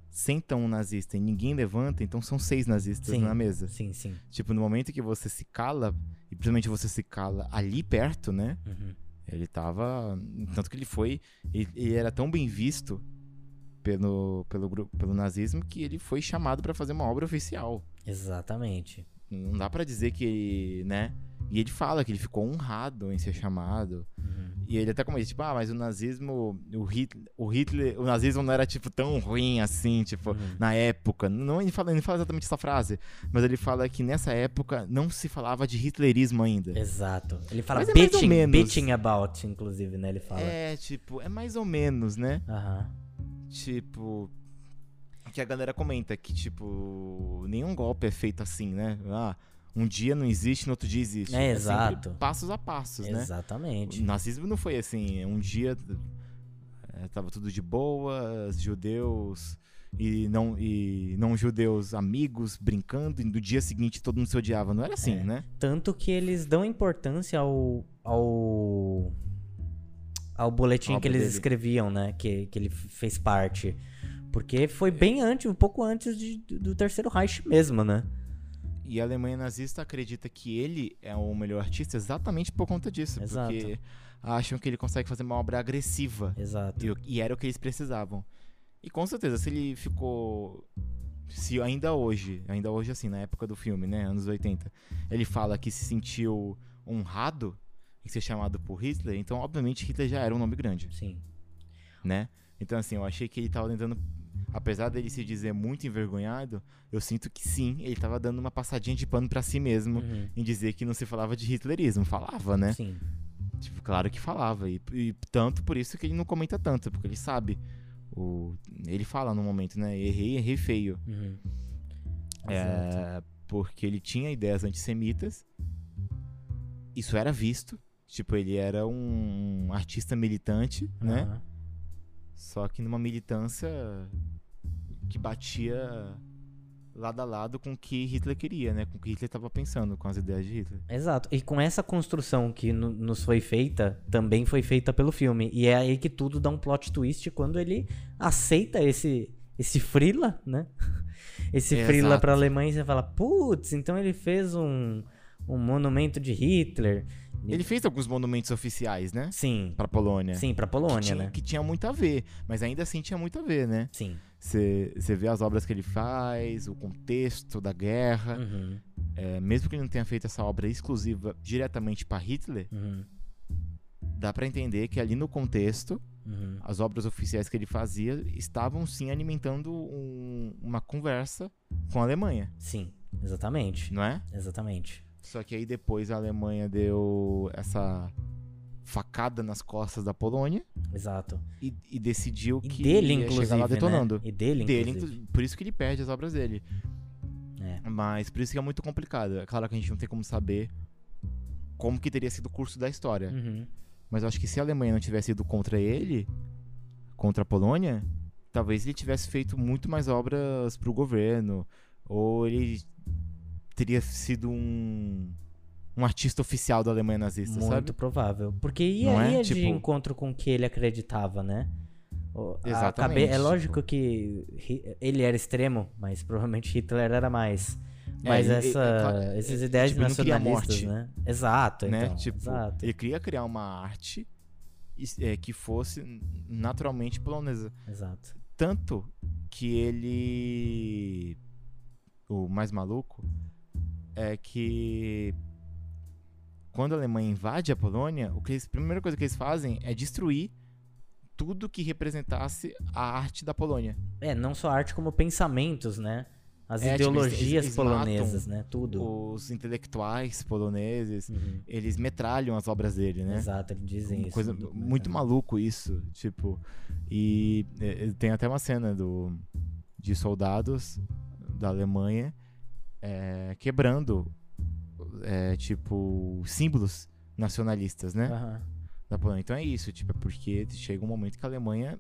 sentam um nazista e ninguém levanta, então são seis nazistas Sim. na mesa. Sim, sim. Tipo, no momento que você se cala, e principalmente você se cala ali perto, né? Uhum. Ele tava. Tanto que ele foi. Ele, ele era tão bem visto pelo, pelo, pelo nazismo que ele foi chamado pra fazer uma obra oficial. Exatamente. Não dá pra dizer que ele, né? E ele fala que ele ficou honrado em ser chamado. Uhum. E ele até comenta, tipo, ah, mas o nazismo, o Hitler, o Hitler, o nazismo não era tipo tão ruim assim, tipo, Uhum. na época. Não, ele fala, ele não fala exatamente essa frase, mas ele fala que nessa época não se falava de hitlerismo ainda. Exato. Ele fala é mais ou bitching, menos. bitching about, inclusive, né? Ele fala. É, tipo, é mais ou menos, né? Aham. Tipo. Que a galera comenta que, tipo, nenhum golpe é feito assim, né? Ah, um dia não existe, no outro dia existe. É, sempre exato. passos a passos, né? Exatamente. O nazismo não foi assim, um dia é, tava tudo de boa, judeus e não, e não judeus amigos brincando, e no dia seguinte todo mundo se odiava. Não era assim, É. né? Tanto que eles dão importância ao. ao. Ao boletim que eles dele. escreviam, né? Que, que ele fez parte. Porque foi bem antes, um pouco antes de- do terceiro Reich mesmo, né? E a Alemanha nazista acredita que ele é o melhor artista exatamente por conta disso. Exato. Porque acham que ele consegue fazer uma obra agressiva. Exato. E, e era o que eles precisavam. E com certeza, se ele ficou. Se ainda hoje, ainda hoje assim, na época do filme, né? Anos 80, ele fala que se sentiu honrado em ser chamado por Hitler, então obviamente Hitler já era um nome grande, Sim. né? Então assim, eu achei que ele tava tentando. Apesar dele se dizer muito envergonhado, eu sinto que sim, ele tava dando uma passadinha de pano pra si mesmo Uhum. em dizer que não se falava de hitlerismo. Falava, né? Sim. Tipo, claro que falava. E, e tanto por isso que ele não comenta tanto, porque ele sabe. O, ele fala no momento, né? Errei, errei feio. Uhum. É, porque ele tinha ideias antissemitas. Isso era visto. Tipo, ele era um artista militante, né? Aham. Só que numa militância que batia lado a lado com o que Hitler queria, né? Com o que Hitler estava pensando, com as ideias de Hitler. Exato. E com essa construção que no- nos foi feita, também foi feita pelo filme. E é aí que tudo dá um plot twist quando ele aceita esse, esse frila, né? [laughs] Esse Exato. frila pra Alemanha e você fala, putz, então ele fez um, um monumento de Hitler. Ele fez alguns monumentos oficiais, né? Sim, Pra Polônia. sim, pra que Polônia, tinha, né? que tinha muito a ver, mas ainda assim tinha muito a ver, né? Sim. Você vê as obras que ele faz, o contexto da guerra. Uhum, É, mesmo que ele não tenha feito essa obra exclusiva diretamente pra Hitler, uhum, dá pra entender que ali no contexto, uhum. as obras oficiais que ele fazia estavam sim alimentando um- uma conversa com a Alemanha, Sim, exatamente. não é? Exatamente. Só que aí depois a Alemanha deu essa facada nas costas da Polônia Exato. e, e decidiu E que dele, ia inclusive. chegar lá detonando. Né? E dele, Dele, inclusive. inclu- por isso que ele perde as obras dele. É. Mas por isso que é muito complicado. É claro que a gente não tem como saber como que teria sido o curso da história. Uhum. Mas eu acho que se a Alemanha não tivesse ido contra ele, contra a Polônia, talvez ele tivesse feito muito mais obras pro governo. Ou ele teria sido um, um artista oficial da Alemanha nazista, Muito sabe? provável. Porque ia, Não é? ia de Tipo- encontro com o que ele acreditava, né? Exatamente, cabe- É lógico que ele era extremo, mas provavelmente Hitler era mais. É, Mas ele- essa, é claro, é, ideias tipo, nacionalistas, morte. né? Exato, né? então. tipo, exato, ele queria criar uma arte é, que fosse naturalmente polonesa. exato. Tanto que ele. O mais maluco é que. Quando a Alemanha invade a Polônia, o que eles, a primeira coisa que eles fazem é destruir tudo que representasse a arte da Polônia. É, não só arte como pensamentos, né? As É, tipo, eles- ideologias eles polonesas, né? Tudo. Os intelectuais poloneses, Uhum. eles metralham as obras dele, né? Exato, eles dizem Uma isso. coisa muito maluco isso, tipo. E tem até uma cena do de soldados da Alemanha é, quebrando é, tipo símbolos nacionalistas, né? Aham. Da Polônia. Então é isso, tipo, é porque chega um momento que a Alemanha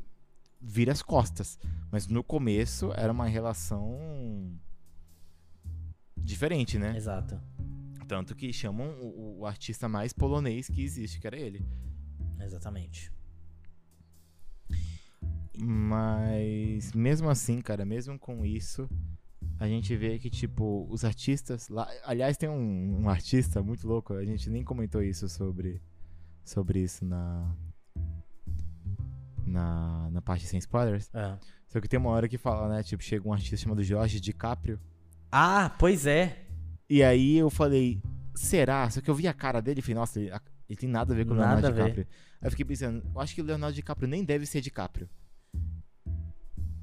vira as costas, mas no começo era uma relação diferente, né? Exato. Tanto que chamam o, o artista mais polonês que existe, que era ele. Exatamente. Mas mesmo assim, cara, mesmo com isso, a gente vê que, tipo, os artistas lá. Aliás, tem um, um artista muito louco, a gente nem comentou isso sobre, sobre isso na. Na, na parte sem spoilers. Ah. Só que tem uma hora que fala, né? Tipo, chega um artista chamado Jorge DiCaprio. Ah, pois é. E aí eu falei, será? Só que eu vi a cara dele e falei, nossa, ele, ele tem nada a ver com o Leonardo. DiCaprio. Aí eu fiquei pensando, eu acho que o Leonardo DiCaprio nem deve ser DiCaprio.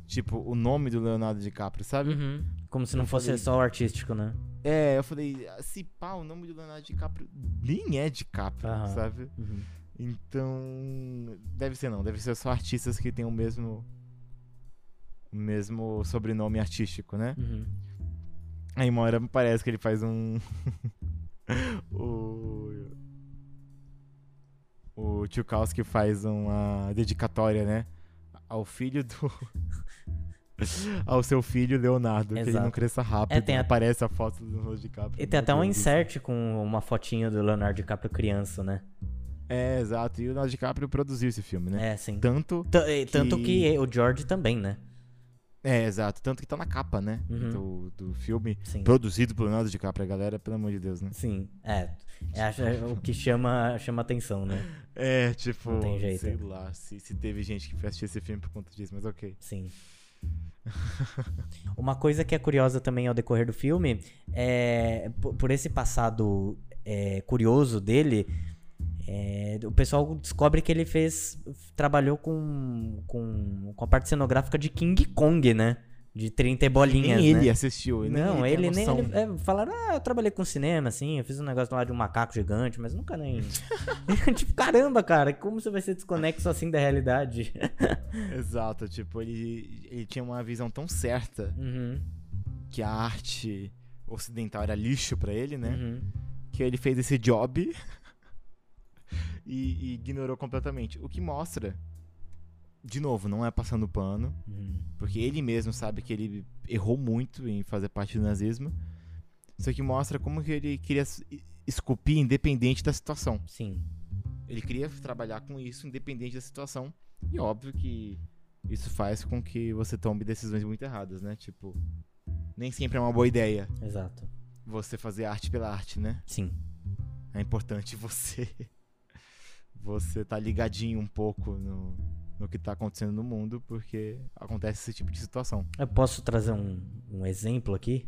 Tipo, o nome do Leonardo DiCaprio, sabe? Uhum. Como se não Eu fosse falei- só o artístico, né? É, eu falei, se pá, o nome do Leonardo DiCaprio nem é DiCaprio, Aham. sabe? Uhum. Então, deve ser não, deve ser só artistas que têm o mesmo o mesmo sobrenome artístico, né? Uhum. Aí uma hora parece que ele faz um. [laughs] o. O Tchukowski faz uma dedicatória, né? Ao filho do. [laughs] Ao seu filho Leonardo, que ele não Exato. cresça rápido. É, tem a- Aparece a foto do Leonardo DiCaprio. E tem até um insert com uma fotinho do Leonardo DiCaprio criança, né? É, exato. E o Leonardo DiCaprio produziu esse filme, né? É, sim. Tanto. T- e Tanto que- que o George também, né? É, exato. Tanto que tá na capa, né? Uhum. Do, do filme. Sim. Produzido pelo Leonardo DiCaprio, a galera, pelo amor de Deus, né? Sim, é. É é o que chama, chama atenção, né? É, tipo, Não tem jeito. sei lá, se, se teve gente que foi assistir esse filme por conta disso, mas ok. Sim. [laughs] Uma coisa que é curiosa também ao decorrer do filme é po- por esse passado é, curioso dele, é, o pessoal descobre que ele fez. trabalhou com, com, com a parte cenográfica de King Kong, né? De 30 e bolinhas. nem né? ele assistiu, nem Não, ele, ele tem nem. Ele, é, falaram, ah, eu trabalhei com cinema, assim, eu fiz um negócio lá de um macaco gigante, mas nunca nem. [laughs] [laughs] tipo, caramba, cara, como você vai ser desconexo assim da realidade? [laughs] Exato, tipo, ele, ele tinha uma visão tão certa uhum, que a arte ocidental era lixo pra ele, né? uhum. Que ele fez esse job e, e ignorou completamente. O que mostra, de novo, não é passando pano, uhum. porque ele mesmo sabe que ele errou muito em fazer parte do nazismo. Isso aqui mostra como que ele queria esculpir independente da situação. Sim. Ele queria trabalhar com isso independente da situação. E óbvio que isso faz com que você tome decisões muito erradas, né? Tipo, nem sempre é uma boa ideia Exato. você fazer arte pela arte, né? Sim. É importante [laughs] você você tá ligadinho um pouco no, no que tá acontecendo no mundo, porque acontece esse tipo de situação. Eu posso trazer um, um exemplo aqui?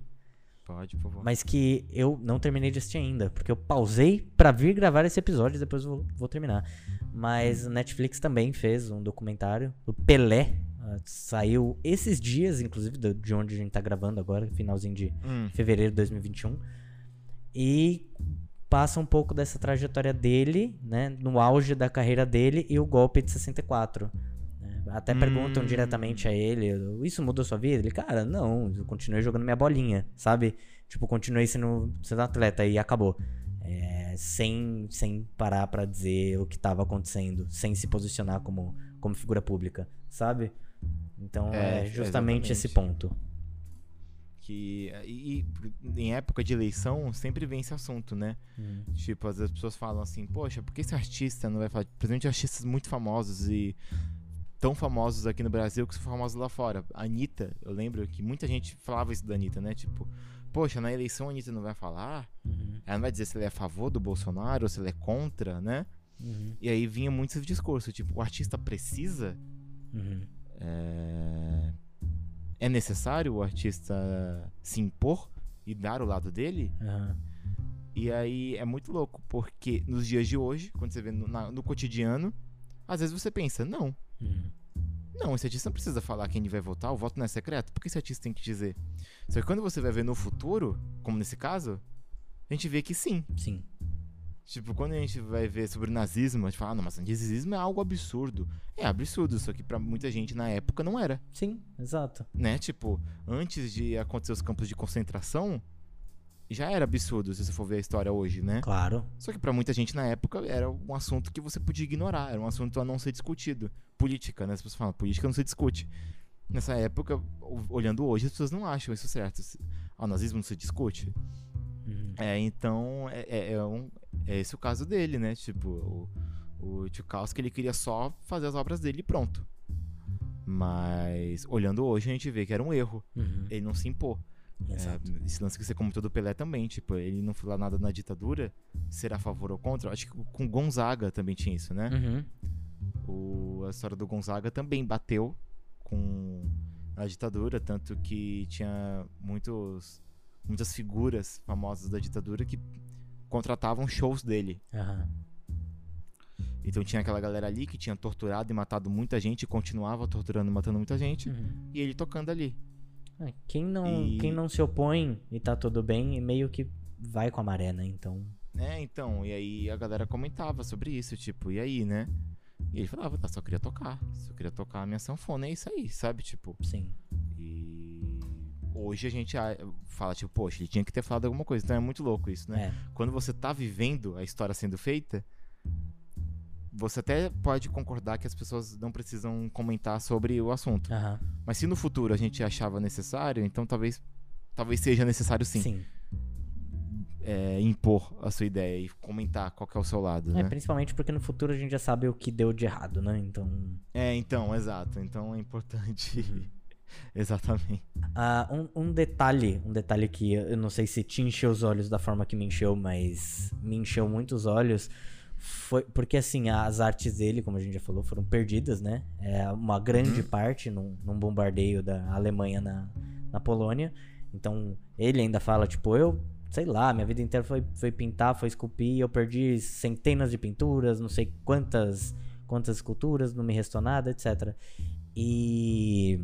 Pode, por favor. Mas que eu não terminei de assistir ainda, porque eu pausei pra vir gravar esse episódio e depois vou, vou terminar. Mas a Netflix também fez um documentário do Pelé. ah, saiu esses dias, inclusive, de onde a gente tá gravando agora, finalzinho de Hum, fevereiro de 2021. E passa um pouco dessa trajetória dele, né? No auge da carreira dele e o golpe de 64. né? Até perguntam Hum. diretamente a ele: Isso mudou sua vida? Ele, cara, não, eu continuei jogando minha bolinha, sabe? Tipo, continuei sendo, sendo atleta e acabou. É, sem, sem parar pra dizer o que tava acontecendo, sem se posicionar como, como figura pública, sabe? Então É, é, justamente esse ponto. Que e, e em época de eleição sempre vem esse assunto, né? Uhum. Tipo, às vezes as pessoas falam assim, poxa, por que esse artista não vai falar? Principalmente artistas muito famosos e tão famosos aqui no Brasil que são famosos lá fora. A Anitta, eu lembro que muita gente falava isso da Anitta, né? Tipo, poxa, na eleição a Anitta não vai falar? Uhum. Ela não vai dizer se ela é a favor do Bolsonaro ou se ela é contra, né? Uhum. E aí vinha muito esse discurso, tipo, o artista precisa Uhum. é... é necessário o artista se impor e dar o lado dele? Aham. E aí é muito louco, porque nos dias de hoje, quando você vê no, na- no cotidiano, às vezes você pensa, não, Uhum. não, esse artista não precisa falar quem ele vai votar, o voto não é secreto, por que esse artista tem que dizer? Só que quando você vai ver no futuro, como nesse caso, a gente vê que sim. Sim. Tipo, quando a gente vai ver sobre o nazismo, a gente fala, ah, não, mas o nazismo é algo absurdo. É absurdo, só que pra muita gente na época não era, Sim, exato. né? Tipo, antes de acontecer os campos de concentração, já era absurdo, se você for ver a história hoje, né? Claro. Só que pra muita gente na época era um assunto que você podia ignorar, era um assunto a não ser discutido. Política, né? As pessoas falam, política não se discute. Nessa época, olhando hoje, as pessoas não acham isso certo. Ah, o nazismo não se discute? Uhum. É, então, é, é, é um- é esse o caso dele, né? Tipo, o, o Tchaikovsky, ele queria só fazer as obras dele e pronto. Mas, olhando hoje, a gente vê que era um erro. Uhum. Ele não se. Exato. É, esse lance que você comentou do Pelé também, tipo, ele não falou nada na ditadura, ser a favor ou contra. Acho que com Gonzaga também tinha isso, né? Uhum. O, a história do Gonzaga também bateu com a ditadura, tanto que tinha muitos, muitas figuras famosas da ditadura que contratavam shows dele. Aham. Então tinha aquela galera ali que tinha torturado e matado muita gente, e continuava torturando e matando muita gente, Uhum. e ele tocando ali. É, Quem, não, E- quem não se opõe e tá tudo bem, meio que vai com a maré, né? Então. É, então, e aí a galera comentava sobre isso, tipo, e aí, né? E ele falava, tá, só queria tocar, só queria tocar a minha sanfona, é isso aí, sabe? Tipo, Sim. e hoje a gente ah, fala, tipo, poxa, ele tinha que ter falado alguma coisa, então é muito louco isso, né? É. Quando você tá vivendo a história sendo feita, você até pode concordar que as pessoas não precisam comentar sobre o assunto. Aham. Mas se no futuro a gente achava necessário, então talvez talvez seja necessário sim, Sim. é, impor a sua ideia e comentar qual que é o seu lado, É, né? principalmente porque no futuro a gente já sabe o que deu de errado, né? Então. É, então, exato. Então é importante. Uhum. [laughs] Exatamente. Ah, um, um detalhe, um detalhe que eu não sei se te encheu os olhos da forma que me encheu, mas me encheu muito os olhos. Foi porque assim, as artes dele, como a gente já falou, foram perdidas, né? É uma grande parte num, num bombardeio da Alemanha na, na Polônia. Então, ele ainda fala, tipo, eu, sei lá, minha vida inteira foi, foi pintar, foi esculpir, eu perdi centenas de pinturas, não sei quantas, quantas esculturas, não me restou nada, etc. E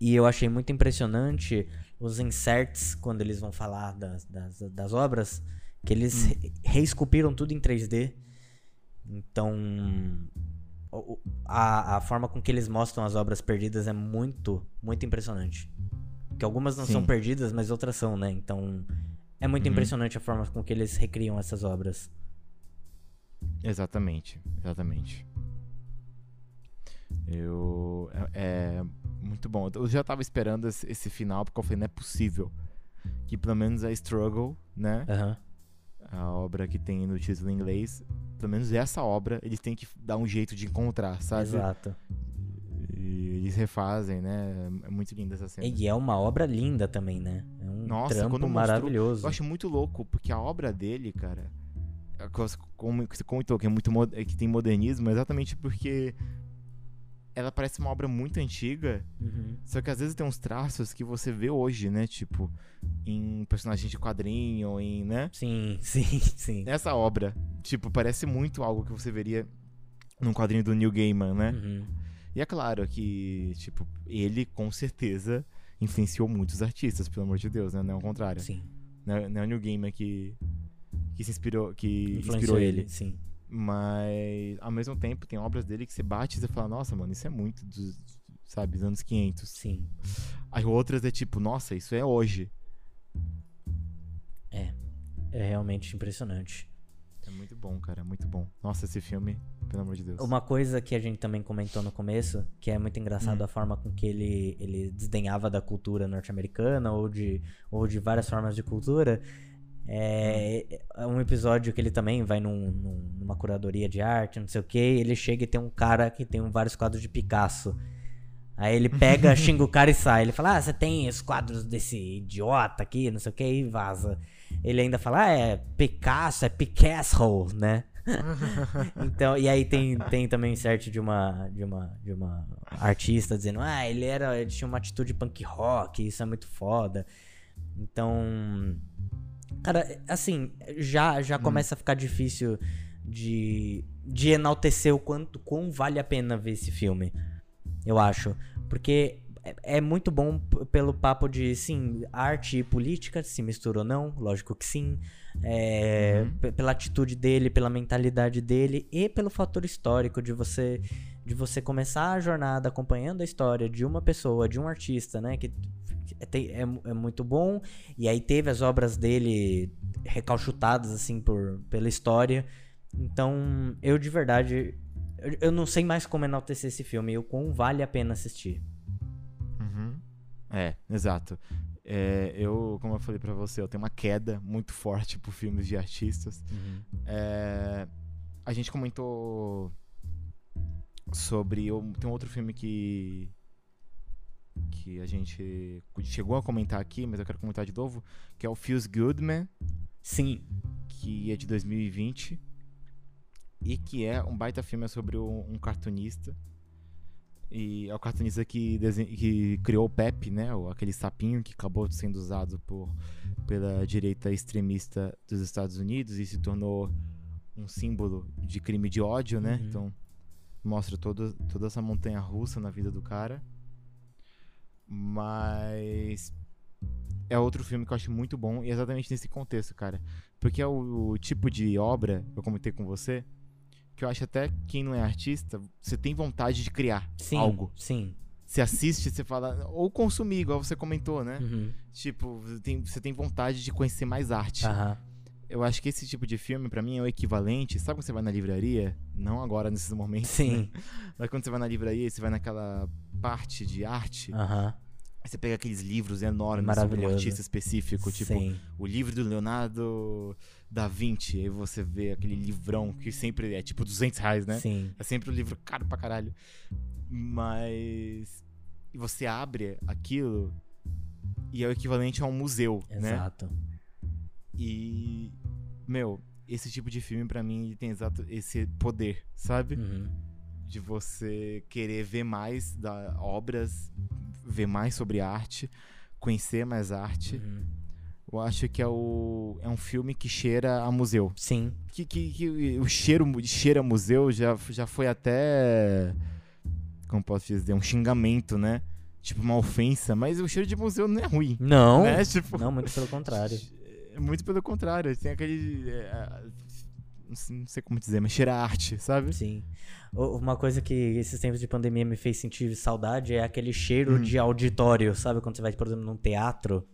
e eu achei muito impressionante os inserts quando eles vão falar das, das, das obras, que eles re- reesculpiram tudo em 3D. Então, a, a forma com que eles mostram as obras perdidas é muito, muito impressionante. Porque algumas não são Sim. perdidas, mas outras são, né? Então, é muito Uhum. impressionante a forma com que eles recriam essas obras. Exatamente. Exatamente. Eu. É, é muito bom. Eu já tava esperando esse, esse final, porque eu falei, não é possível. Que pelo menos a Struggle, né? Aham. A obra que tem no título em inglês. Pelo menos essa obra eles têm que dar um jeito de encontrar, sabe? Exato. eles refazem, né? É muito linda essa cena. E é uma obra linda também, né? É um Nossa, trampo quando mostrou- maravilhoso. Eu acho muito louco, porque a obra dele, cara, é como você comentou, que é muito é que tem modernismo, é exatamente porque ela parece uma obra muito antiga, Uhum. só que às vezes tem uns traços que você vê hoje, né? Tipo, em personagens de quadrinho, em, né? Sim, [laughs] sim, sim. Essa obra, tipo, parece muito algo que você veria num quadrinho do Neil Gaiman, né? Uhum. E é claro que, tipo, ele com certeza influenciou muitos artistas, pelo amor de Deus, né? Não é o contrário. Sim. Não é, é o Neil Gaiman que, que se inspirou, que Influenciou inspirou ele. sim. Mas, ao mesmo tempo, tem obras dele que você bate e você fala, nossa, mano, isso é muito dos, sabe, dos anos 500. Sim. Aí outras é tipo, nossa, isso é hoje. É realmente impressionante. É muito bom, cara, muito bom. Nossa, esse filme, pelo amor de Deus. Uma coisa que a gente também comentou no começo, que é muito engraçado Hum. a forma com que ele, ele desdenhava da cultura norte-americana ou de, ou de várias formas de cultura. É, é um episódio que ele também vai num- num- numa curadoria de arte, não sei o que, ele chega e tem um cara que tem vários quadros de Picasso. Aí ele pega, [laughs] xinga o cara e sai. Ele fala: Ah, você tem os quadros desse idiota aqui, não sei o que, e vaza. Ele ainda fala: Ah, é Picasso, é Picasso, né? [laughs] então, e aí tem, tem também insert de uma, de, uma, de uma artista dizendo: Ah, ele, era, ele tinha uma atitude punk rock, isso é muito foda. Então. Cara, assim, já, já começa a ficar difícil de, de enaltecer o quanto quão vale a pena ver esse filme. Eu acho. Porque é, é muito bom pelo papo de, sim, arte e política se mistura ou não, lógico que sim. É, Uhum. Pela atitude dele, pela mentalidade dele e pelo fator histórico de você de você começar a jornada acompanhando a história de uma pessoa, de um artista, né? Que é, tem- é é muito bom. E aí teve as obras dele recalchutadas, assim, por, pela história. Então, eu de verdade. Eu, eu não sei mais como enaltecer esse filme e o quão vale a pena assistir. Uhum. É, exato. É, eu, como eu falei pra você, eu tenho uma queda muito forte por filmes de artistas. É, a gente comentou sobre. eu- Tem um outro filme que. Que a gente chegou a comentar aqui, mas eu quero comentar de novo, que é o Feels Good Man, Sim. que é de 2020 e que é um baita filme sobre um, cartunista. E é o cartunista que, que criou o Pepe, né? Aquele sapinho que acabou sendo usado por, pela direita extremista dos Estados Unidos e se tornou um símbolo de crime de ódio, né? Uhum. Então mostra todo, toda essa montanha russa na vida do cara. Mas é outro filme que eu acho muito bom e é exatamente nesse contexto, cara. Porque é o, o tipo de obra, eu comentei com você, que eu acho até quem não é artista, você tem vontade de criar Sim. algo. Sim. Você assiste, você fala. Ou consumir, igual você comentou, né? Uhum. Tipo, tem, você tem vontade de conhecer mais arte. Aham. Eu acho que esse tipo de filme, pra mim, é o equivalente. Sabe quando você vai na livraria? Não agora, nesses momentos. Sim. né? Mas quando você vai na livraria, você vai naquela parte de arte. Aham. Aí você pega aqueles livros enormes sobre um artista específico, tipo Sim. o livro do Leonardo da Vinci. Aí você vê aquele livrão que sempre é tipo 200 reais, né? Sim. É sempre um livro caro pra caralho. Mas. E você abre aquilo e é o equivalente a um museu, né? Exato. E. Meu, esse tipo de filme pra mim tem exato esse poder, sabe? Uhum. De você querer ver mais da obras, ver mais sobre arte, conhecer mais arte. Uhum. Eu acho que é, o, é um filme que cheira a museu. Sim. Que, que, que o cheiro cheira a museu já, já foi até. Como posso dizer? Um xingamento, né? Tipo, uma ofensa. Mas o cheiro de museu não é ruim. Não. Né? Tipo, Não, muito pelo contrário. [laughs] é Muito pelo contrário. Tem aquele. é, não sei- não sei como dizer, mas cheira a arte, sabe? Sim. Uma coisa que esses tempos de pandemia me fez sentir saudade é aquele cheiro Hum. de auditório, sabe? Quando você vai, por exemplo, num teatro.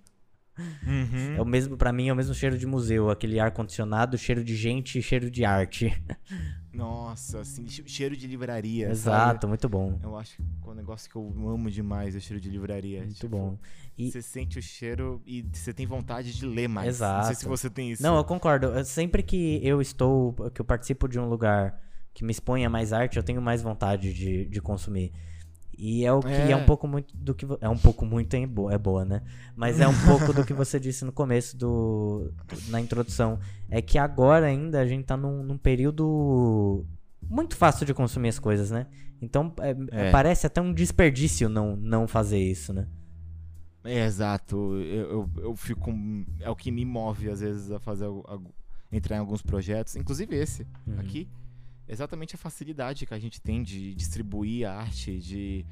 Uhum. É o mesmo, para mim, é o mesmo cheiro de museu. Aquele ar-condicionado, cheiro de gente e cheiro de arte. [laughs] Nossa, assim, che- cheiro de livraria. Exato, sabe? muito bom. Eu acho que é um negócio que eu amo demais, é o cheiro de livraria. Muito Tipo, bom. E- Você sente o cheiro e você tem vontade de ler mais. Não sei se Exato. você tem isso. Não, eu concordo. Sempre que eu estou, que eu participo de um lugar que me expõe a mais arte, eu tenho mais vontade de, de consumir. E é o que é, É. um pouco muito do que. É um pouco muito é boa, é boa, né? Mas é um pouco do que [laughs] você disse no começo do. do- na introdução. É que agora ainda a gente tá num, num período muito fácil de consumir as coisas, né? Então é- É. parece até um desperdício não, não fazer isso, né? É, exato. Eu, eu, eu fico. É o que me move, às vezes, a fazer. algu- algu- entrar em alguns projetos, inclusive esse Uhum. aqui. Exatamente a facilidade que a gente tem de distribuir a arte, de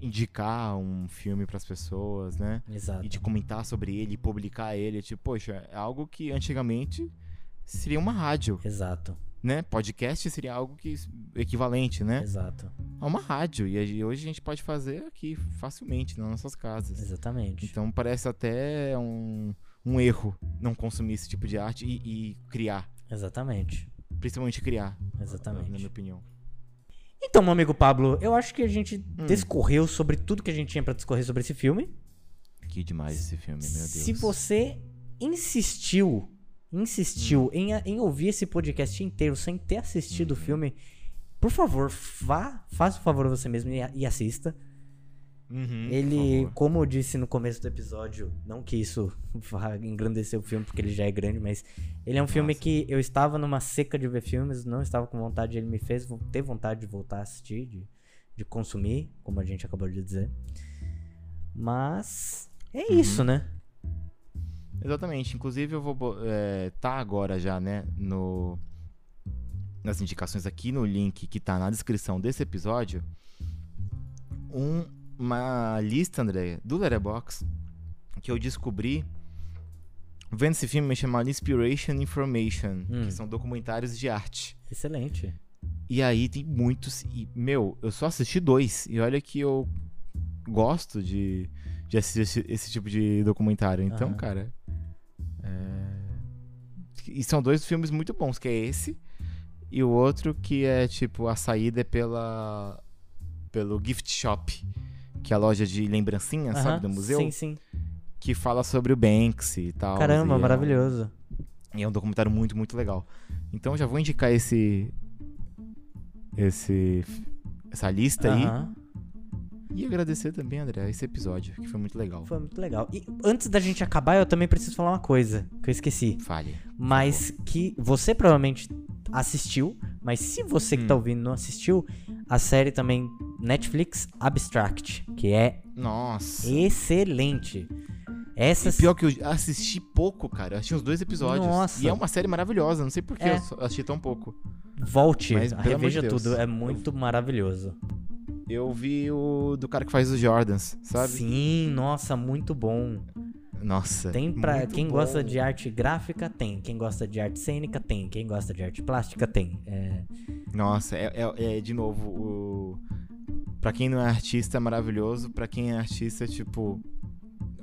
indicar um filme para as pessoas, né? Exato. E de comentar sobre ele, publicar ele. Tipo, poxa, é algo que antigamente seria uma rádio, Exato. né? Podcast seria algo que equivalente, né? Exato. A uma rádio. E hoje a gente pode fazer aqui facilmente nas nossas casas. Exatamente. Então parece até um, um erro não consumir esse tipo de arte e, e criar. Exatamente. Principalmente criar. Exatamente. Na minha opinião. Então, meu amigo Pablo, eu acho que a gente Hum. discorreu sobre tudo que a gente tinha pra discorrer sobre esse filme. Que demais esse filme, meu Deus. Se você insistiu, insistiu Hum. em, em ouvir esse podcast inteiro sem ter assistido o Uhum. filme, por favor, vá, faça o favor você mesmo e, e assista. Uhum, Ele, como eu disse no começo do episódio, não que isso [laughs] vá engrandecer o filme, porque ele já é grande, mas ele é um filme Nossa. que eu estava numa seca de ver filmes, não estava com vontade, ele me fez ter vontade de voltar a assistir, de, de consumir, como a gente acabou de dizer. Mas é Uhum. isso, né? Exatamente. Inclusive, eu vou é, tá agora já, né, no nas indicações aqui no link que tá na descrição desse episódio, um- uma lista, André, do Letterboxd que eu descobri vendo esse filme chamado Inspiration Information, Hum. que são documentários de arte. Excelente. E aí tem muitos. E, meu, eu só assisti dois. E olha que eu gosto de, de assistir esse, tipo de documentário. Então, cara. é, E são dois filmes muito bons, que é esse. E o outro que é tipo, a saída é pela. pelo gift shop. Que é a loja de lembrancinhas, Aham, sabe, do museu. Sim, sim. Que fala sobre o Banksy e tal. Caramba, e é um- maravilhoso. e é um documentário muito, muito legal. Então já vou indicar esse. Esse. Essa lista aí. Aham. E agradecer também, André, esse episódio, que foi muito legal. Foi muito legal. E antes da gente acabar, eu também preciso falar uma coisa que eu esqueci. Fale. Mas que você provavelmente assistiu, mas se você que tá Hum. ouvindo não assistiu, a série também Netflix Abstract, que é Nossa. excelente. Essa E pior que eu assisti pouco, cara. Eu assisti uns dois episódios. Nossa. E é uma série maravilhosa. Não sei por que É. eu assisti tão pouco. volte, Mas, reveja de tudo, é muito maravilhoso. Eu vi o do cara que faz os Jordans, sabe? Sim, nossa, muito bom. Nossa. Tem pra muito quem bom. gosta de arte gráfica, tem. Quem gosta de arte cênica, tem. Quem gosta de arte plástica, tem. É, Nossa, é, é- é, de novo o. Pra quem não é artista é maravilhoso, pra quem é artista é tipo.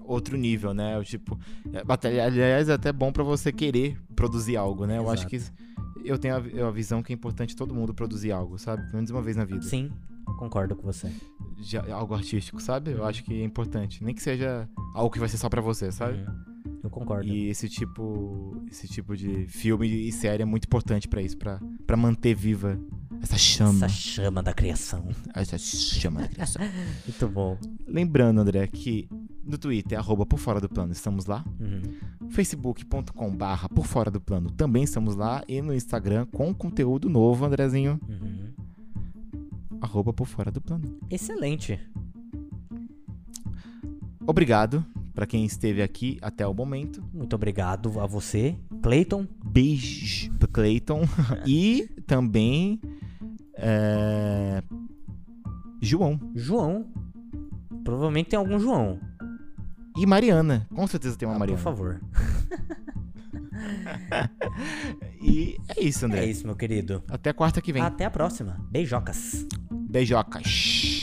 Outro nível, né? O tipo. é, aliás, é até bom pra você querer produzir algo, né? Eu acho que eu tenho a, a visão que é importante todo mundo produzir algo, sabe? Pelo menos uma vez na vida. sim, concordo com você. De algo artístico, sabe? Eu acho que é importante. Nem que seja algo que vai ser só pra você, sabe? Uhum, Eu concordo. E esse tipo, esse tipo de filme e série é muito importante pra isso, pra pra manter viva essa chama, Essa chama da criação. [laughs] essa chama da criação. [laughs] Muito bom. Lembrando, André, que no Twitter, arroba por fora do plano, estamos lá. Uhum. Facebook.com barra por fora do plano, também estamos lá. E no Instagram, com conteúdo novo, Andrezinho, Uhum. Arroba por fora do plano. Excelente. Obrigado pra quem esteve aqui até o momento. Muito obrigado a você, Clayton. Beijo pro Clayton. [laughs] e também é, João João. Provavelmente tem algum João. e Mariana. Com certeza tem uma Ah, por Mariana. favor. [laughs] E é isso, André. É isso, meu querido. Até quarta que vem. Até a próxima. Beijocas. Beijocas.